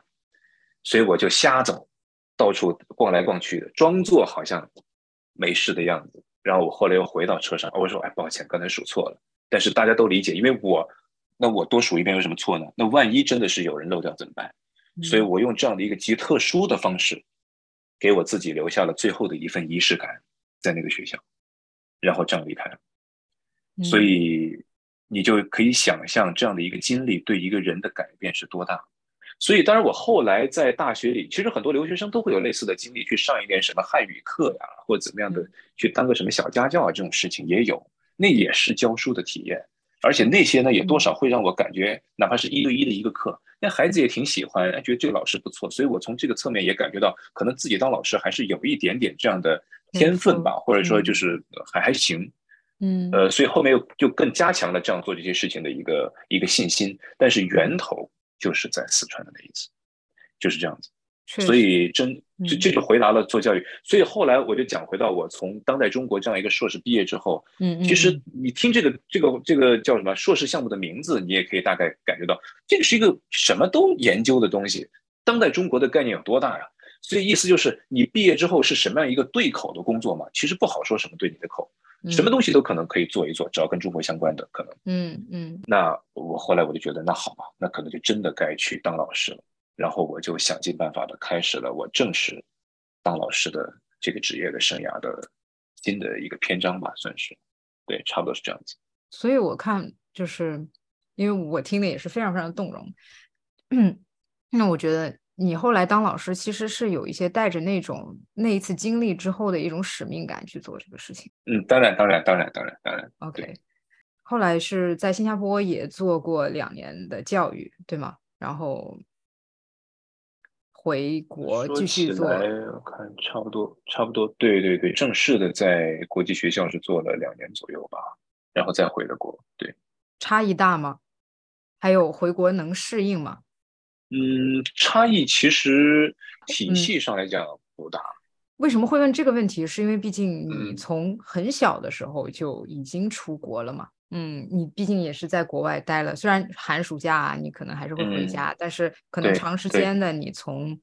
所以我就瞎走，到处逛来逛去的，装作好像没事的样子。然后我后来又回到车上，我说：“哎，抱歉，刚才数错了。”但是大家都理解，因为我。那我多数一遍有什么错呢？那万一真的是有人漏掉怎么办？所以我用这样的一个极特殊的方式，给我自己留下了最后的一份仪式感，在那个学校。然后这样离开了。所以你就可以想象这样的一个经历对一个人的改变是多大。所以，当然我后来在大学里，其实很多留学生都会有类似的经历，去上一点什么汉语课呀，或者怎么样的，去当个什么小家教啊，这种事情也有，那也是教书的体验。而且那些呢，也多少会让我感觉，哪怕是一对一的一个课，那孩子也挺喜欢，觉得这个老师不错。所以我从这个侧面也感觉到，可能自己当老师还是有一点点这样的天分吧，或者说就是还还行。嗯，呃，所以后面又就更加强了这样做这些事情的一个一个信心。但是源头就是在四川的那一次，就是这样子。所以真这这就回答了做教育。所以后来我就讲回到我从当代中国这样一个硕士毕业之后，嗯其实你听这个这个这个叫什么硕士项目的名字，你也可以大概感觉到这个是一个什么都研究的东西。当代中国的概念有多大呀？所以意思就是你毕业之后是什么样一个对口的工作嘛？其实不好说什么对你的口，什么东西都可能可以做一做，只要跟中国相关的可能。嗯嗯。那我后来我就觉得那好吧，那可能就真的该去当老师了。然后我就想尽办法的开始了我正式当老师的这个职业的生涯的新的一个篇章吧，算是，对，差不多是这样子。所以我看就是因为我听的也是非常非常动容，嗯，那我觉得你后来当老师其实是有一些带着那种那一次经历之后的一种使命感去做这个事情。嗯，当然，当然，当然，当然，当然。OK，后来是在新加坡也做过两年的教育，对吗？然后。回国继续做，我看差不多，差不多，对对对，正式的在国际学校是做了两年左右吧，然后再回了国。对，差异大吗？还有回国能适应吗？嗯，差异其实体系上来讲不大。为什么会问这个问题？是因为毕竟你从很小的时候就已经出国了嘛。嗯，你毕竟也是在国外待了，虽然寒暑假啊，你可能还是会回家，但是可能长时间的，你从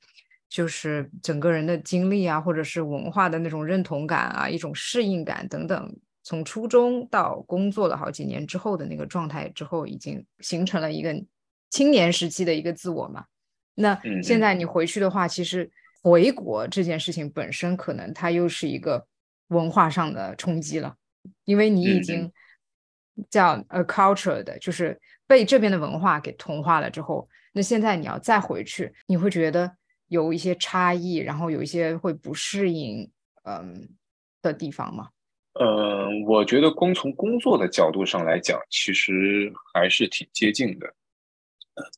就是整个人的经历啊，或者是文化的那种认同感啊，一种适应感等等，从初中到工作了好几年之后的那个状态之后，已经形成了一个青年时期的一个自我嘛。那现在你回去的话，其实回国这件事情本身，可能它又是一个文化上的冲击了，因为你已经。叫 a culture 的，就是被这边的文化给同化了之后，那现在你要再回去，你会觉得有一些差异，然后有一些会不适应，嗯的地方吗？嗯，我觉得光从工作的角度上来讲，其实还是挺接近的，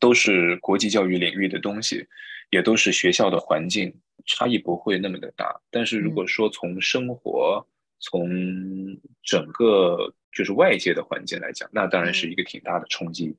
都是国际教育领域的东西，也都是学校的环境，差异不会那么的大。但是如果说从生活，从整个就是外界的环境来讲，那当然是一个挺大的冲击。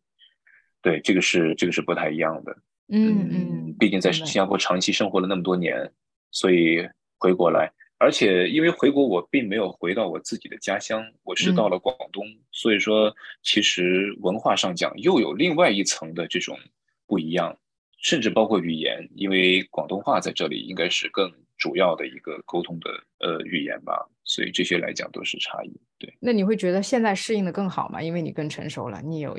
对，这个是这个是不太一样的。嗯嗯，毕竟在新加坡长期生活了那么多年，所以回国来，而且因为回国我并没有回到我自己的家乡，我是到了广东，所以说其实文化上讲又有另外一层的这种不一样，甚至包括语言，因为广东话在这里应该是更主要的一个沟通的呃语言吧。所以这些来讲都是差异，对。那你会觉得现在适应的更好吗？因为你更成熟了，你有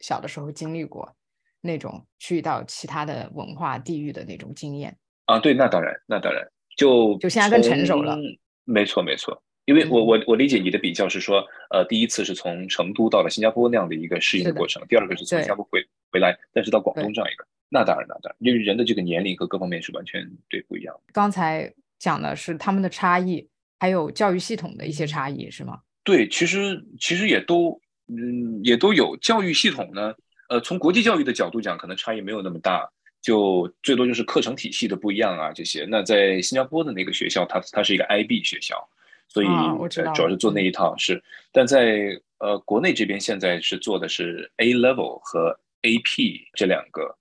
小的时候经历过那种去到其他的文化地域的那种经验啊。对，那当然，那当然，就就现在更成熟了。没错，没错。因为我我我理解你的比较是说，呃，第一次是从成都到了新加坡那样的一个适应的过程，第二个是从新加坡回回来，但是到广东这样一个，那当然，那当然，因为人的这个年龄和各方面是完全对不一样的。刚才讲的是他们的差异。还有教育系统的一些差异是吗？对，其实其实也都嗯也都有教育系统呢。呃，从国际教育的角度讲，可能差异没有那么大，就最多就是课程体系的不一样啊这些。那在新加坡的那个学校，它它是一个 IB 学校，所以主要是做那一套是。但在呃国内这边现在是做的是 A Level 和 AP 这两个，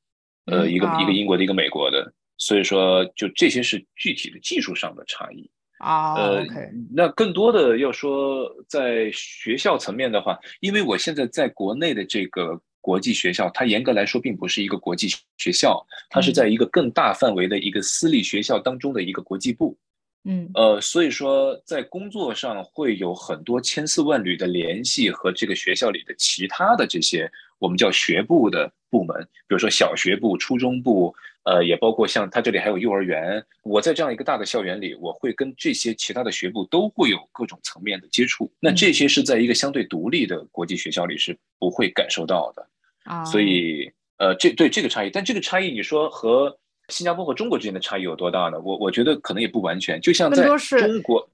呃一个一个英国的一个美国的，所以说就这些是具体的技术上的差异。啊，呃，那更多的要说在学校层面的话，因为我现在在国内的这个国际学校，它严格来说并不是一个国际学校，它是在一个更大范围的一个私立学校当中的一个国际部，嗯，呃，所以说在工作上会有很多千丝万缕的联系和这个学校里的其他的这些我们叫学部的部门，比如说小学部、初中部，呃，也包括像它这里还有幼儿园。我在这样一个大的校园里，我会跟这些其他的学部都会有各种层面的接触。那这些是在一个相对独立的国际学校里是不会感受到的。啊，所以，呃，这对这个差异，但这个差异，你说和新加坡和中国之间的差异有多大呢？我我觉得可能也不完全，就像在中国，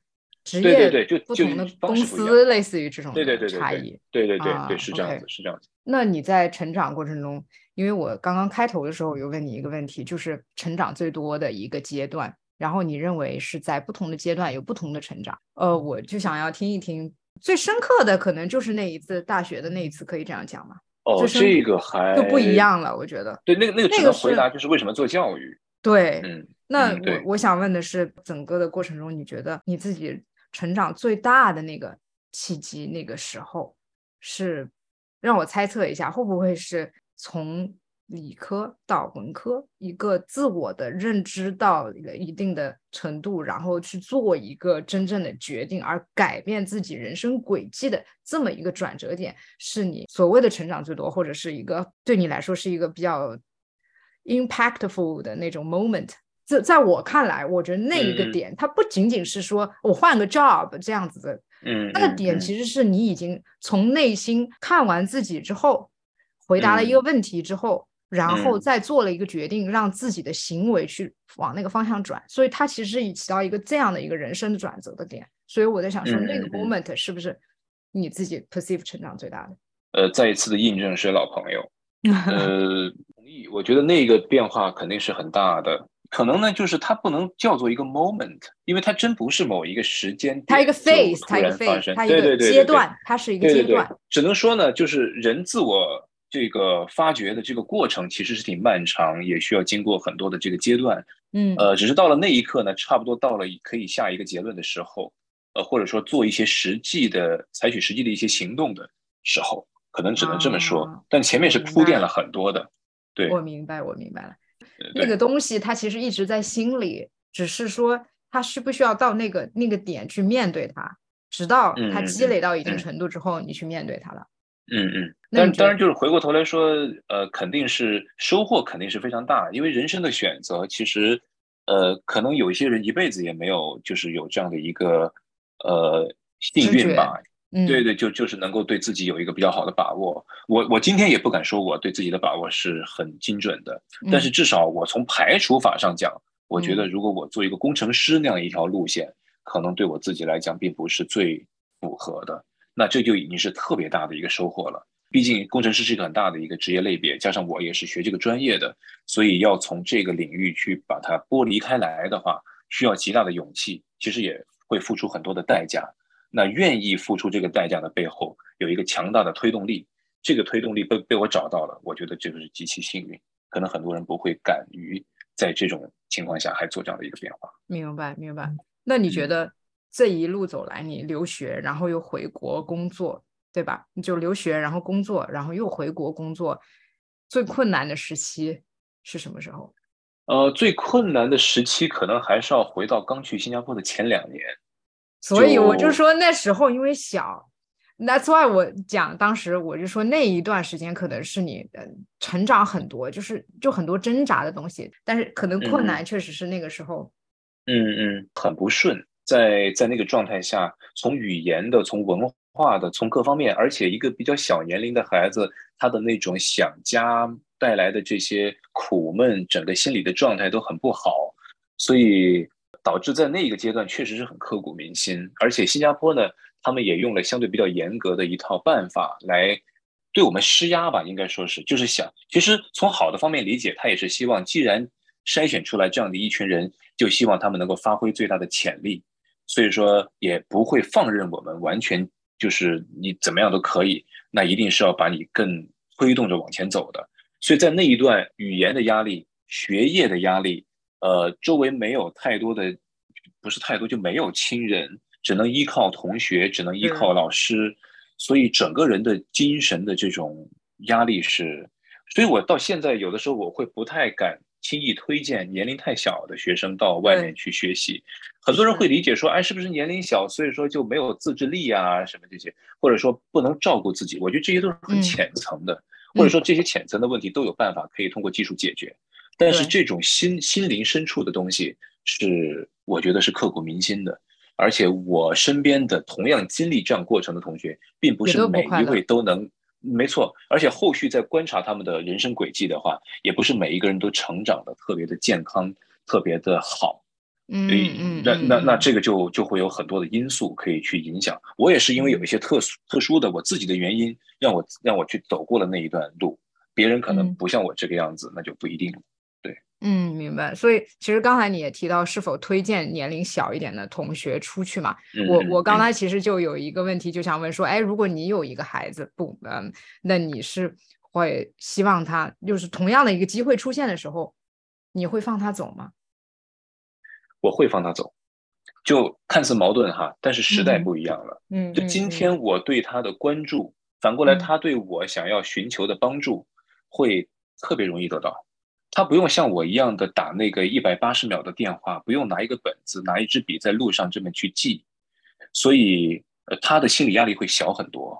职业对对对，就不同的公司类似于这种对对对差异，对对对对是这样子，是这样子。那你在成长过程中，因为我刚刚开头的时候有问你一个问题，就是成长最多的一个阶段，然后你认为是在不同的阶段有不同的成长，呃，我就想要听一听最深刻的，可能就是那一次大学的那一次，可以这样讲吗？哦，这个还就不一样了，我觉得。对，那个那个只能回答就是为什么做教育。对，嗯，那我我想问的是，整个的过程中，你觉得你自己成长最大的那个契机，那个时候是让我猜测一下，会不会是从？理科到文科，一个自我的认知到一个一定的程度，然后去做一个真正的决定，而改变自己人生轨迹的这么一个转折点，是你所谓的成长最多，或者是一个对你来说是一个比较 impactful 的那种 moment。在在我看来，我觉得那一个点，它不仅仅是说我换个 job 这样子的，嗯，那个点其实是你已经从内心看完自己之后，回答了一个问题之后。然后再做了一个决定，让自己的行为去往那个方向转，所以它其实已起到一个这样的一个人生的转折的点。所以我在想说，那个 moment 是不是你自己 perceive 成长最大的？呃，再一次的印证是老朋友。呃，同意。我觉得那个变化肯定是很大的。可能呢，就是它不能叫做一个 moment，因为它真不是某一个时间，它一个 phase，它一个 phase，它一个阶段，它是一个阶段。只能说呢，就是人自我。这个发掘的这个过程其实是挺漫长，也需要经过很多的这个阶段，嗯，呃，只是到了那一刻呢，差不多到了可以下一个结论的时候，呃，或者说做一些实际的、采取实际的一些行动的时候，可能只能这么说。但前面是铺垫了很多的，对，我明白，我明白了。那个东西它其实一直在心里，只是说它需不需要到那个那个点去面对它，直到它积累到一定程度之后，你去面对它了。嗯嗯，但当然就是回过头来说，呃，肯定是收获肯定是非常大，因为人生的选择其实，呃，可能有一些人一辈子也没有就是有这样的一个呃幸运吧，对对，就就是能够对自己有一个比较好的把握。我我今天也不敢说我对自己的把握是很精准的，但是至少我从排除法上讲，我觉得如果我做一个工程师那样一条路线，可能对我自己来讲并不是最符合的。那这就已经是特别大的一个收获了。毕竟工程师是一个很大的一个职业类别，加上我也是学这个专业的，所以要从这个领域去把它剥离开来的话，需要极大的勇气，其实也会付出很多的代价。那愿意付出这个代价的背后，有一个强大的推动力，这个推动力被被我找到了，我觉得这个是极其幸运。可能很多人不会敢于在这种情况下还做这样的一个变化。明白，明白。那你觉得？这一路走来，你留学，然后又回国工作，对吧？你就留学，然后工作，然后又回国工作，最困难的时期是什么时候？呃，最困难的时期可能还是要回到刚去新加坡的前两年。所以我就说那时候因为小，That's why 我讲当时我就说那一段时间可能是你成长很多，就是就很多挣扎的东西，但是可能困难确实是那个时候。嗯嗯，很不顺。在在那个状态下，从语言的、从文化的、从各方面，而且一个比较小年龄的孩子，他的那种想家带来的这些苦闷，整个心理的状态都很不好，所以导致在那个阶段确实是很刻骨铭心。而且新加坡呢，他们也用了相对比较严格的一套办法来对我们施压吧，应该说是，就是想，其实从好的方面理解，他也是希望，既然筛选出来这样的一群人，就希望他们能够发挥最大的潜力。所以说也不会放任我们完全就是你怎么样都可以，那一定是要把你更推动着往前走的。所以在那一段语言的压力、学业的压力，呃，周围没有太多的，不是太多就没有亲人，只能依靠同学，只能依靠老师，所以整个人的精神的这种压力是，所以我到现在有的时候我会不太敢。轻易推荐年龄太小的学生到外面去学习，很多人会理解说，哎，是不是年龄小，所以说就没有自制力啊，什么这些，或者说不能照顾自己？我觉得这些都是很浅层的。或者说这些浅层的问题都有办法可以通过技术解决。但是这种心心灵深处的东西，是我觉得是刻骨铭心的。而且我身边的同样经历这样过程的同学，并不是每一位都能。没错，而且后续在观察他们的人生轨迹的话，也不是每一个人都成长的特别的健康，特别的好。嗯嗯，那那那这个就就会有很多的因素可以去影响。我也是因为有一些特殊特殊的我自己的原因，让我让我去走过了那一段路。别人可能不像我这个样子，那就不一定了。对，嗯，明白。所以其实刚才你也提到，是否推荐年龄小一点的同学出去嘛？我我刚才其实就有一个问题，就想问说，哎，如果你有一个孩子，不，嗯，那你是会希望他就是同样的一个机会出现的时候，你会放他走吗？我会放他走，就看似矛盾哈，但是时代不一样了。嗯，就今天我对他的关注，反过来他对我想要寻求的帮助，会特别容易得到。他不用像我一样的打那个一百八十秒的电话，不用拿一个本子、拿一支笔在路上这么去记，所以呃，他的心理压力会小很多。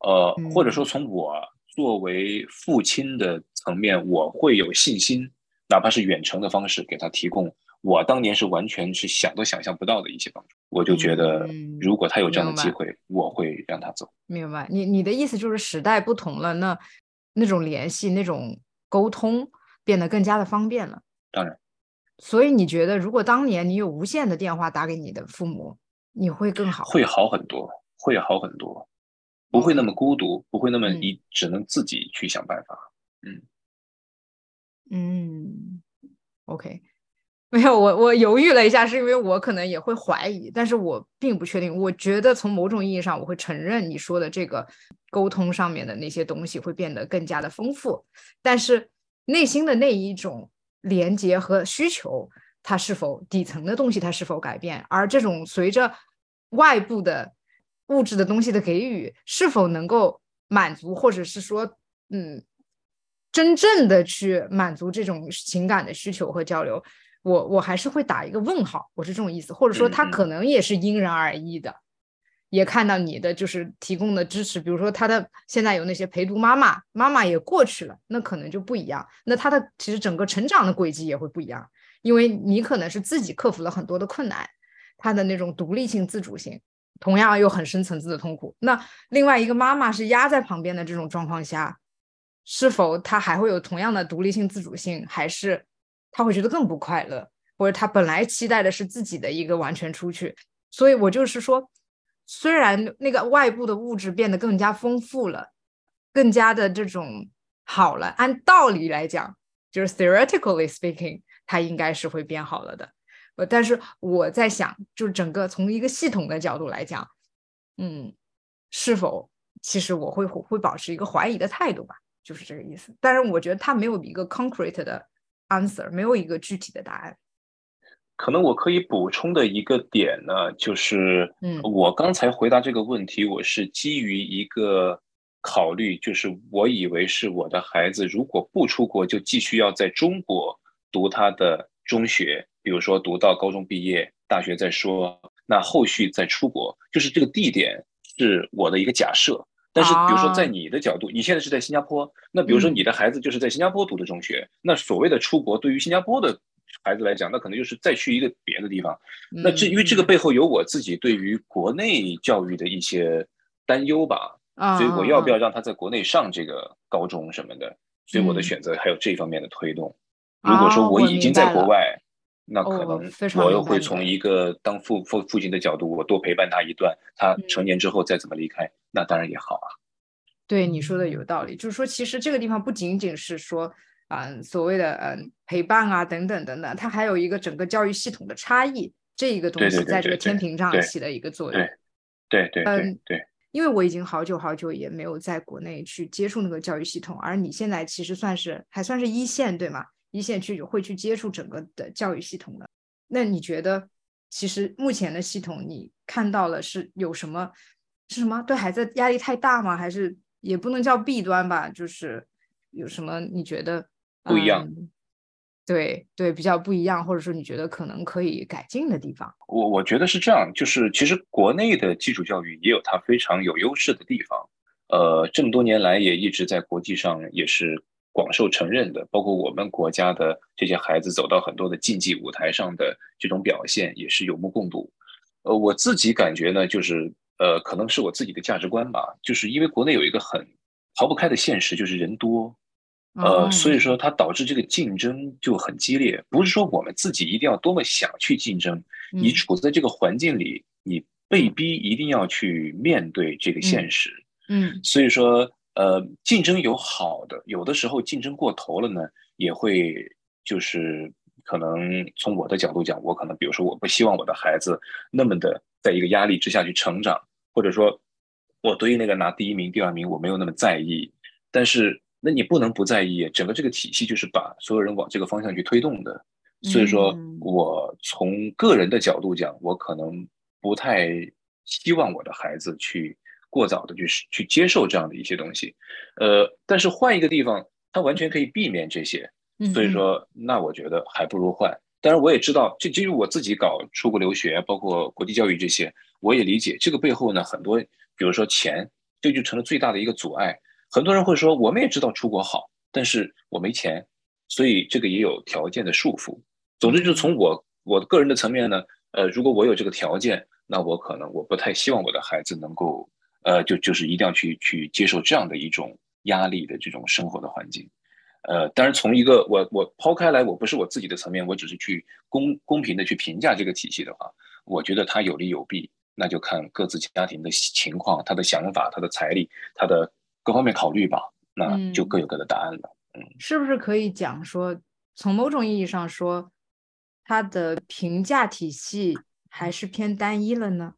呃，或者说从我作为父亲的层面，我会有信心，哪怕是远程的方式给他提供。我当年是完全是想都想象不到的一些帮助，我就觉得，如果他有这样的机会，我会让他走。明白，你你的意思就是时代不同了，那那种联系、那种沟通变得更加的方便了。当然，所以你觉得，如果当年你有无线的电话打给你的父母，你会更好？会好很多，会好很多，不会那么孤独，不会那么你只能自己去想办法。嗯嗯，OK。没有，我我犹豫了一下，是因为我可能也会怀疑，但是我并不确定。我觉得从某种意义上，我会承认你说的这个沟通上面的那些东西会变得更加的丰富，但是内心的那一种连接和需求，它是否底层的东西它是否改变，而这种随着外部的物质的东西的给予，是否能够满足，或者是说，嗯，真正的去满足这种情感的需求和交流。我我还是会打一个问号，我是这种意思，或者说他可能也是因人而异的，也看到你的就是提供的支持，比如说他的现在有那些陪读妈妈，妈妈也过去了，那可能就不一样，那他的其实整个成长的轨迹也会不一样，因为你可能是自己克服了很多的困难，他的那种独立性、自主性，同样有很深层次的痛苦。那另外一个妈妈是压在旁边的这种状况下，是否他还会有同样的独立性、自主性，还是？他会觉得更不快乐，或者他本来期待的是自己的一个完全出去，所以我就是说，虽然那个外部的物质变得更加丰富了，更加的这种好了，按道理来讲，就是 theoretically speaking，它应该是会变好了的。呃，但是我在想，就是整个从一个系统的角度来讲，嗯，是否其实我会会保持一个怀疑的态度吧，就是这个意思。但是我觉得它没有一个 concrete 的。answer 没有一个具体的答案。可能我可以补充的一个点呢，就是，嗯，我刚才回答这个问题，我是基于一个考虑，就是我以为是我的孩子如果不出国，就继续要在中国读他的中学，比如说读到高中毕业，大学再说，那后续再出国，就是这个地点是我的一个假设。但是，比如说，在你的角度，你现在是在新加坡，那比如说你的孩子就是在新加坡读的中学，那所谓的出国，对于新加坡的孩子来讲，那可能就是再去一个别的地方。那这因为这个背后有我自己对于国内教育的一些担忧吧，所以我要不要让他在国内上这个高中什么的？所以我的选择还有这方面的推动。如果说我已经在国外。那可能我又会从一个当父父父亲的角度，我多陪伴他一段，他成年之后再怎么离开，那当然也好啊。对你说的有道理，就是说，其实这个地方不仅仅是说，嗯，所谓的嗯陪伴啊等等等等，它还有一个整个教育系统的差异，这一个东西在这个天平上起了一个作用。对对嗯对，因为我已经好久好久也没有在国内去接触那个教育系统，而你现在其实算是还算是一线，对吗？一线去会去接触整个的教育系统的，那你觉得其实目前的系统你看到了是有什么是什么对孩子压力太大吗？还是也不能叫弊端吧？就是有什么你觉得不一样？对对，比较不一样，或者说你觉得可能可以改进的地方？我我觉得是这样，就是其实国内的基础教育也有它非常有优势的地方。呃，这么多年来也一直在国际上也是广受承认的，包括我们国家的这些孩子走到很多的竞技舞台上的这种表现也是有目共睹。呃，我自己感觉呢，就是呃，可能是我自己的价值观吧，就是因为国内有一个很逃不开的现实，就是人多。呃，所以说它导致这个竞争就很激烈。不是说我们自己一定要多么想去竞争，你处在这个环境里，你被逼一定要去面对这个现实。嗯，所以说，呃，竞争有好的，有的时候竞争过头了呢，也会就是可能从我的角度讲，我可能比如说我不希望我的孩子那么的在一个压力之下去成长，或者说我对于那个拿第一名、第二名我没有那么在意，但是。那你不能不在意，整个这个体系就是把所有人往这个方向去推动的。所以说，我从个人的角度讲，我可能不太希望我的孩子去过早的去去接受这样的一些东西。呃，但是换一个地方，他完全可以避免这些。所以说，那我觉得还不如换。当然，我也知道，这基于我自己搞出国留学，包括国际教育这些，我也理解这个背后呢，很多，比如说钱，这就成了最大的一个阻碍。很多人会说，我们也知道出国好，但是我没钱，所以这个也有条件的束缚。总之，就是从我我个人的层面呢，呃，如果我有这个条件，那我可能我不太希望我的孩子能够，呃，就就是一定要去去接受这样的一种压力的这种生活的环境。呃，当然从一个我我抛开来，我不是我自己的层面，我只是去公公平的去评价这个体系的话，我觉得它有利有弊，那就看各自家庭的情况、他的想法、他的财力、他的。各方面考虑吧，那就各有各的答案了。嗯，是不是可以讲说，从某种意义上说，它的评价体系还是偏单一了呢？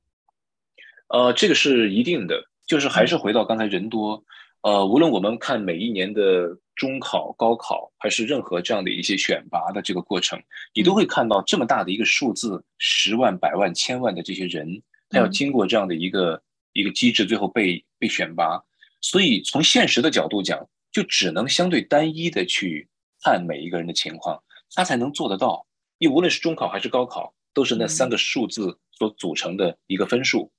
呃，这个是一定的，就是还是回到刚才人多。呃，无论我们看每一年的中考、高考，还是任何这样的一些选拔的这个过程，你都会看到这么大的一个数字，十万、百万、千万的这些人，他要经过这样的一个一个机制，最后被被选拔。所以从现实的角度讲，就只能相对单一的去看每一个人的情况，他才能做得到。你无论是中考还是高考，都是那三个数字所组成的一个分数。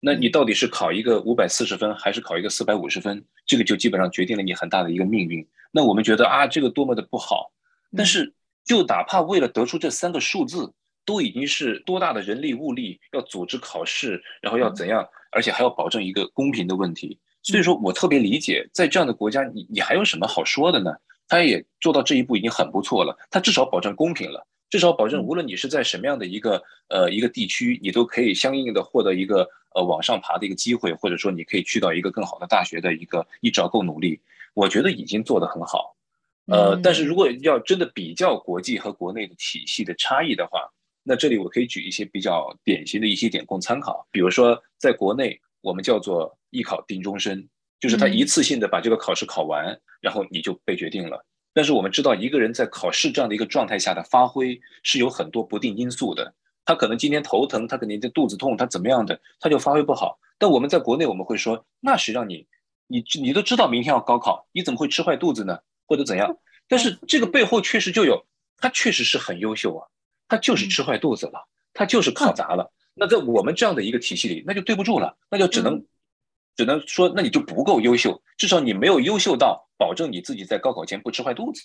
那你到底是考一个五百四十分，还是考一个四百五十分？这个就基本上决定了你很大的一个命运。那我们觉得啊，这个多么的不好。但是就哪怕为了得出这三个数字，都已经是多大的人力物力要组织考试，然后要怎样，而且还要保证一个公平的问题。所以说我特别理解，在这样的国家，你你还有什么好说的呢？他也做到这一步已经很不错了，他至少保证公平了，至少保证无论你是在什么样的一个呃一个地区，你都可以相应的获得一个呃往上爬的一个机会，或者说你可以去到一个更好的大学的一个，你只要够努力，我觉得已经做得很好。呃，但是如果要真的比较国际和国内的体系的差异的话，那这里我可以举一些比较典型的一些点供参考，比如说在国内。我们叫做一考定终身，就是他一次性的把这个考试考完，然后你就被决定了。但是我们知道，一个人在考试这样的一个状态下的发挥是有很多不定因素的。他可能今天头疼，他可能这肚子痛，他怎么样的，他就发挥不好。但我们在国内，我们会说，那谁让你，你你都知道明天要高考，你怎么会吃坏肚子呢？或者怎样？但是这个背后确实就有，他确实是很优秀啊，他就是吃坏肚子了，他就是考砸了。那在我们这样的一个体系里，那就对不住了，那就只能，只能说，那你就不够优秀，至少你没有优秀到保证你自己在高考前不吃坏肚子，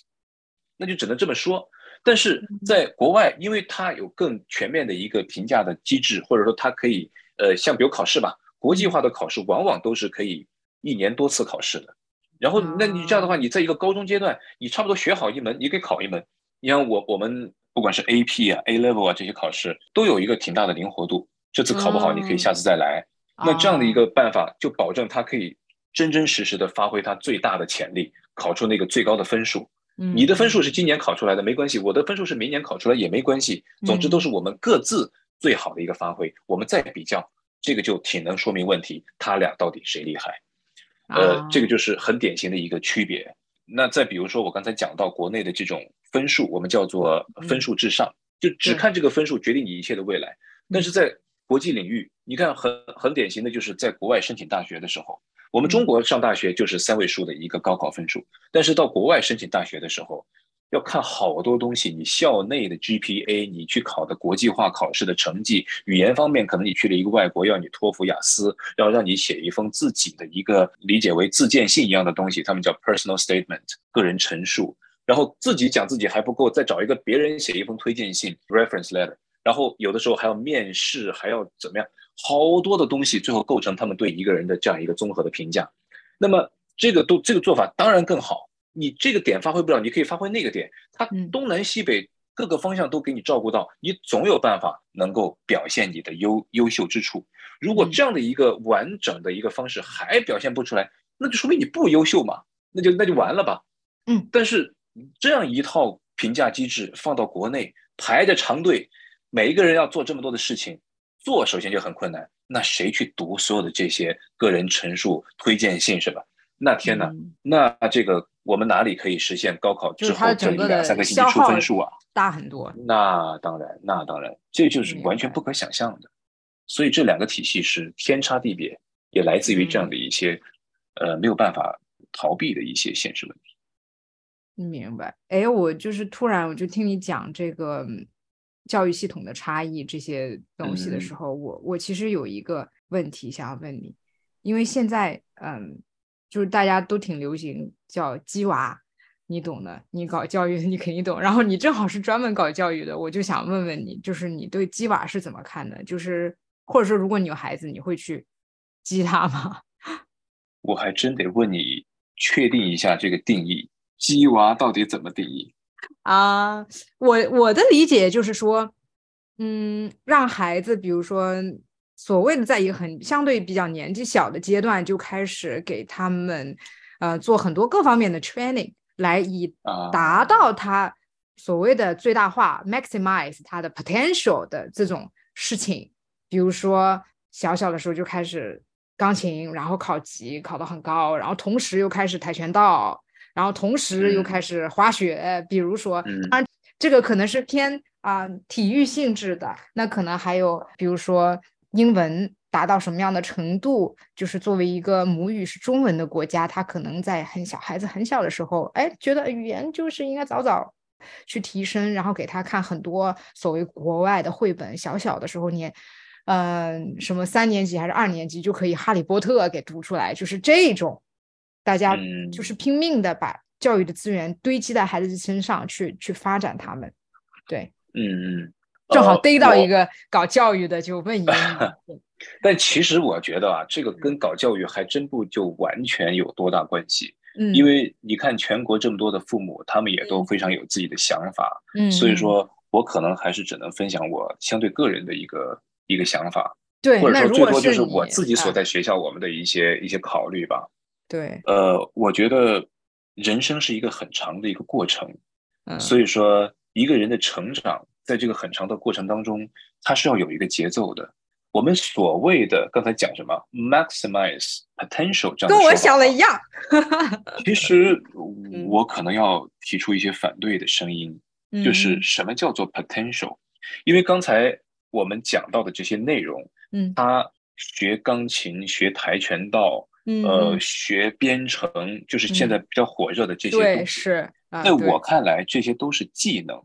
那就只能这么说。但是在国外，因为它有更全面的一个评价的机制，或者说它可以，呃，像比如考试吧，国际化的考试往往都是可以一年多次考试的。然后，那你这样的话，你在一个高中阶段，你差不多学好一门，你可以考一门。你像我我们。不管是 AP 啊、A Level 啊这些考试，都有一个挺大的灵活度。这次考不好，你可以下次再来。那这样的一个办法，就保证他可以真真实实的发挥他最大的潜力，考出那个最高的分数。你的分数是今年考出来的没关系，我的分数是明年考出来也没关系。总之都是我们各自最好的一个发挥，我们再比较，这个就挺能说明问题，他俩到底谁厉害？呃，这个就是很典型的一个区别。那再比如说，我刚才讲到国内的这种分数，我们叫做分数至上，就只看这个分数决定你一切的未来。但是在国际领域，你看很很典型的就是在国外申请大学的时候，我们中国上大学就是三位数的一个高考分数，但是到国外申请大学的时候，要看好多东西，你校内的 GPA，你去考的国际化考试的成绩，语言方面可能你去了一个外国，要你托福、雅思，要让你写一封自己的一个理解为自荐信一样的东西，他们叫 personal statement，个人陈述。然后自己讲自己还不够，再找一个别人写一封推荐信 reference letter。然后有的时候还要面试，还要怎么样？好多的东西，最后构成他们对一个人的这样一个综合的评价。那么这个都这个做法当然更好。你这个点发挥不了，你可以发挥那个点，它东南西北各个方向都给你照顾到，你总有办法能够表现你的优优秀之处。如果这样的一个完整的一个方式还表现不出来，那就说明你不优秀嘛，那就那就完了吧。嗯，但是这样一套评价机制放到国内，排着长队，每一个人要做这么多的事情，做首先就很困难，那谁去读所有的这些个人陈述、推荐信是吧？那天呐，那这个。我们哪里可以实现高考之后这两三个星期出分数啊？大很多。那当然，那当然，这就是完全不可想象的。所以这两个体系是天差地别，也来自于这样的一些呃没有办法逃避的一些现实问题。明白。哎，我就是突然我就听你讲这个教育系统的差异这些东西的时候，我我其实有一个问题想要问你，因为现在嗯。就是大家都挺流行叫鸡娃，你懂的，你搞教育你肯定懂。然后你正好是专门搞教育的，我就想问问你，就是你对鸡娃是怎么看的？就是或者说，如果你有孩子，你会去激他吗？我还真得问你，确定一下这个定义，鸡娃到底怎么定义啊？我我的理解就是说，嗯，让孩子，比如说。所谓的在一个很相对比较年纪小的阶段就开始给他们，呃，做很多各方面的 training，来以达到他所谓的最大化 maximize 他的 potential 的这种事情。比如说小小的时候就开始钢琴，然后考级考得很高，然后同时又开始跆拳道，然后同时又开始滑雪。比如说，当然这个可能是偏啊体育性质的，那可能还有比如说。英文达到什么样的程度？就是作为一个母语是中文的国家，他可能在很小孩子很小的时候，哎，觉得语言就是应该早早去提升，然后给他看很多所谓国外的绘本。小小的时候念，嗯，什么三年级还是二年级就可以《哈利波特》给读出来，就是这种，大家就是拼命的把教育的资源堆积在孩子身上去去发展他们。对，嗯嗯。正好逮到一个搞教育的，就问一问。但其实我觉得啊，这个跟搞教育还真不就完全有多大关系。嗯，因为你看全国这么多的父母，他们也都非常有自己的想法。嗯，所以说我可能还是只能分享我相对个人的一个一个想法。对，或者说最多就是我自己所在学校我们的一些一些考虑吧。对，呃，我觉得人生是一个很长的一个过程。嗯，所以说一个人的成长。在这个很长的过程当中，它是要有一个节奏的。我们所谓的刚才讲什么 maximize potential 这样跟我想的一样。其实我可能要提出一些反对的声音，就是什么叫做 potential？因为刚才我们讲到的这些内容，嗯，他学钢琴、学跆拳道，呃，学编程，就是现在比较火热的这些东西。是。在我看来，这些都是技能。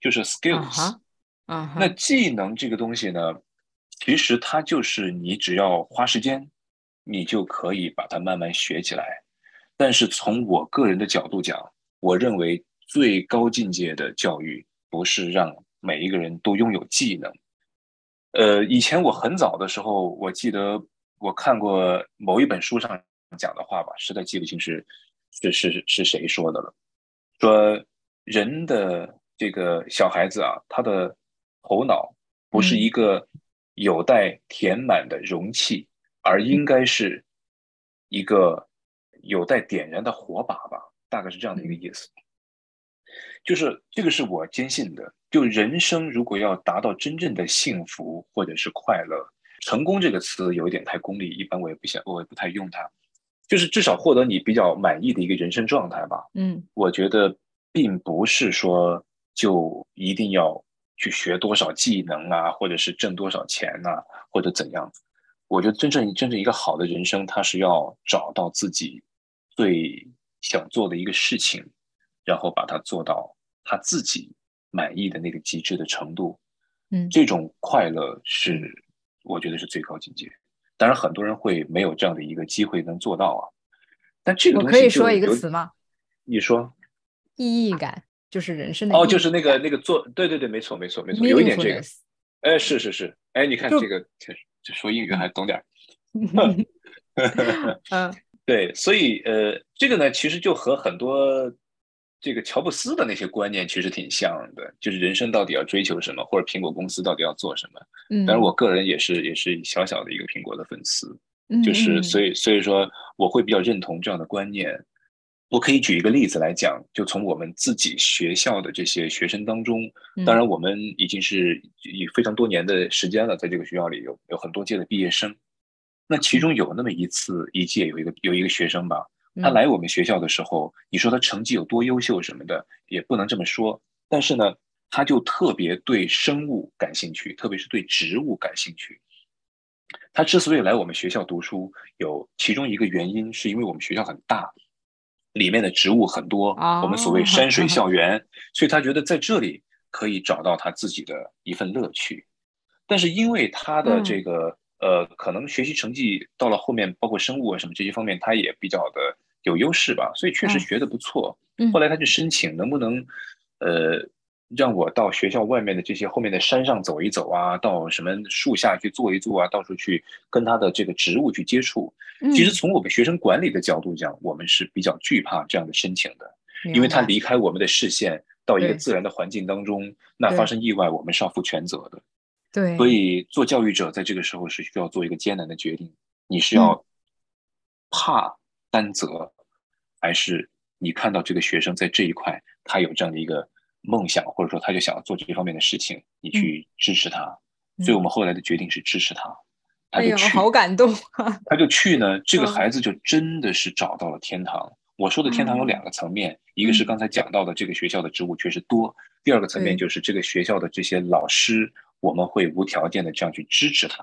就是 skills，啊，那技能这个东西呢，其实它就是你只要花时间，你就可以把它慢慢学起来。但是从我个人的角度讲，我认为最高境界的教育不是让每一个人都拥有技能。呃，以前我很早的时候，我记得我看过某一本书上讲的话吧，实在记不清是是是是谁说的了，说人的。这个小孩子啊，他的头脑不是一个有待填满的容器，而应该是一个有待点燃的火把吧，大概是这样的一个意思。就是这个是我坚信的。就人生如果要达到真正的幸福或者是快乐，成功这个词有一点太功利，一般我也不想，我也不太用它。就是至少获得你比较满意的一个人生状态吧。嗯，我觉得并不是说。就一定要去学多少技能啊，或者是挣多少钱呐，或者怎样？我觉得真正真正一个好的人生，他是要找到自己最想做的一个事情，然后把它做到他自己满意的那个极致的程度，嗯，这种快乐是我觉得是最高境界。当然，很多人会没有这样的一个机会能做到啊。但这个我可以说一个词吗？你说，意义感就是人生的哦，就是那个那个做，对对对，没错没错没错，有一点这个，哎，是是是，哎，你看这个，这说英语还懂点儿。嗯，对，所以呃，这个呢，其实就和很多这个乔布斯的那些观念其实挺像的，就是人生到底要追求什么，或者苹果公司到底要做什么。嗯，当然，我个人也是也是小小的一个苹果的粉丝。嗯，就是所以所以说，我会比较认同这样的观念。我可以举一个例子来讲，就从我们自己学校的这些学生当中，当然我们已经是以非常多年的时间了，在这个学校里有有很多届的毕业生。那其中有那么一次一届有一个有一个学生吧，他来我们学校的时候，你说他成绩有多优秀什么的，也不能这么说。但是呢，他就特别对生物感兴趣，特别是对植物感兴趣。他之所以来我们学校读书，有其中一个原因，是因为我们学校很大，里面的植物很多，我们所谓山水 校园，所以他觉得在这里可以找到他自己的一份乐趣。但是因为他的这个呃，可能学习成绩到了后面，包括生物啊什么这些方面，他也比较的有优势吧，所以确实学的不错。后来他就申请能不能呃。让我到学校外面的这些后面的山上走一走啊，到什么树下去坐一坐啊，到处去跟他的这个植物去接触。其实从我们学生管理的角度讲，我们是比较惧怕这样的申请的，因为他离开我们的视线，到一个自然的环境当中，那发生意外，我们是要负全责的。对，所以做教育者在这个时候是需要做一个艰难的决定：你是要怕担责，还是你看到这个学生在这一块他有这样的一个。梦想，或者说他就想要做这方面的事情，你去支持他。所以我们后来的决定是支持他，他就去，好感动。他就去呢，这个孩子就真的是找到了天堂。我说的天堂有两个层面，一个是刚才讲到的这个学校的职务确实多，第二个层面就是这个学校的这些老师，我们会无条件的这样去支持他。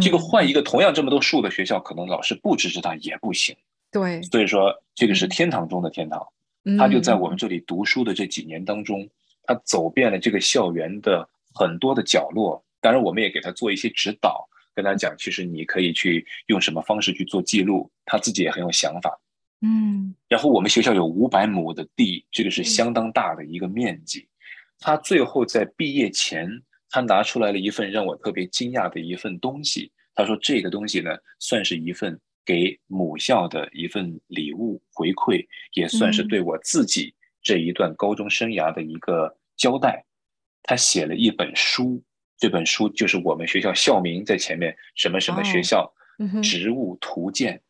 这个换一个同样这么多树的学校，可能老师不支持他也不行。对，所以说这个是天堂中的天堂。他就在我们这里读书的这几年当中，他走遍了这个校园的很多的角落。当然，我们也给他做一些指导，跟他讲，其实你可以去用什么方式去做记录。他自己也很有想法。嗯。然后我们学校有五百亩的地，这个是相当大的一个面积。他最后在毕业前，他拿出来了一份让我特别惊讶的一份东西。他说：“这个东西呢，算是一份。”给母校的一份礼物回馈，也算是对我自己这一段高中生涯的一个交代。他写了一本书，这本书就是我们学校校名在前面，什么什么学校植物图鉴。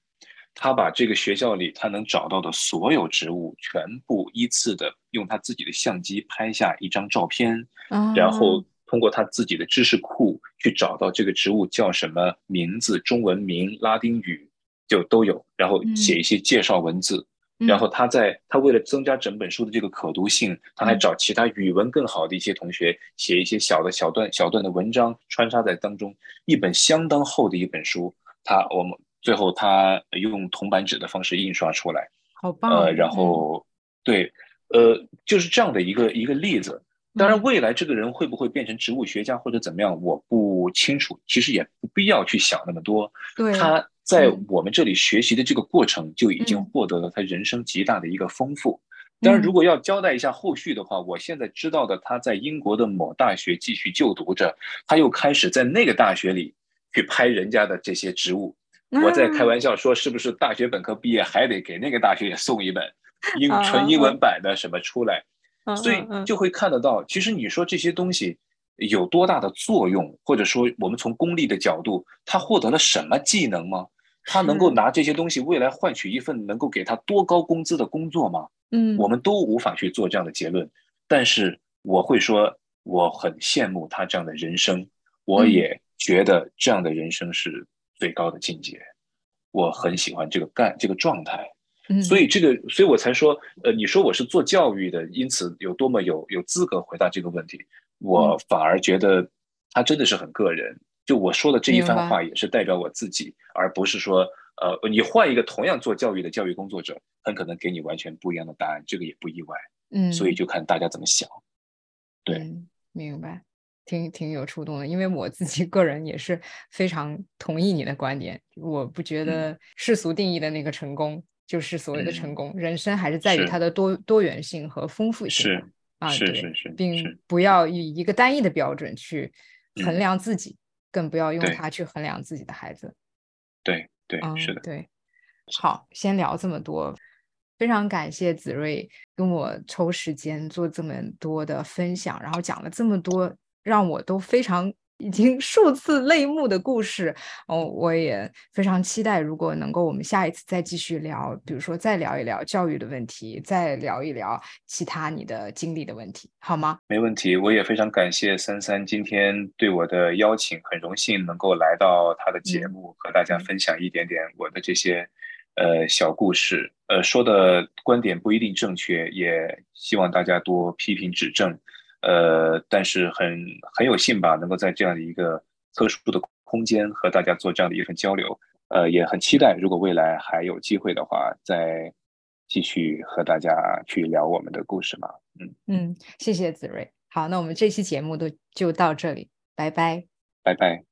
他把这个学校里他能找到的所有植物，全部依次的用他自己的相机拍下一张照片，然后通过他自己的知识库去找到这个植物叫什么名字，中文名、拉丁语。就都有，然后写一些介绍文字，然后他在他为了增加整本书的这个可读性，他还找其他语文更好的一些同学写一些小的小段小段的文章穿插在当中，一本相当厚的一本书，他我们最后他用铜版纸的方式印刷出来，好棒，呃，然后对，呃，就是这样的一个一个例子。当然，未来这个人会不会变成植物学家或者怎么样，我不清楚。其实也不必要去想那么多。对，他在我们这里学习的这个过程就已经获得了他人生极大的一个丰富。当然，如果要交代一下后续的话，我现在知道的，他在英国的某大学继续就读着，他又开始在那个大学里去拍人家的这些植物。我在开玩笑说，是不是大学本科毕业还得给那个大学也送一本 英纯英文版的什么出来？所以就会看得到，其实你说这些东西有多大的作用，或者说我们从功利的角度，他获得了什么技能吗？他能够拿这些东西未来换取一份能够给他多高工资的工作吗？嗯，我们都无法去做这样的结论。但是我会说，我很羡慕他这样的人生，我也觉得这样的人生是最高的境界。我很喜欢这个干这个状态。所以这个，所以我才说，呃，你说我是做教育的，因此有多么有有资格回答这个问题？我反而觉得他真的是很个人。就我说的这一番话，也是代表我自己，而不是说，呃，你换一个同样做教育的教育工作者，很可能给你完全不一样的答案，这个也不意外。嗯，所以就看大家怎么想。对，明白，挺挺有触动的，因为我自己个人也是非常同意你的观点，我不觉得世俗定义的那个成功就是所谓的成功，人生还是在于它的多多元性和丰富性。是啊，是是是，并不要以一个单一的标准去衡量自己，更不要用它去衡量自己的孩子。对对，是的，对。好，先聊这么多，非常感谢子睿跟我抽时间做这么多的分享，然后讲了这么多，让我都非常。已经数次泪目的故事哦，我也非常期待。如果能够，我们下一次再继续聊，比如说再聊一聊教育的问题，再聊一聊其他你的经历的问题，好吗？没问题。我也非常感谢三三今天对我的邀请，很荣幸能够来到他的节目，和大家分享一点点我的这些呃小故事。呃，说的观点不一定正确，也希望大家多批评指正。呃，但是很很有幸吧，能够在这样的一个特殊的空间和大家做这样的一份交流，呃，也很期待，如果未来还有机会的话，再继续和大家去聊我们的故事嘛。嗯嗯，谢谢子睿。好，那我们这期节目都就到这里，拜拜，拜拜。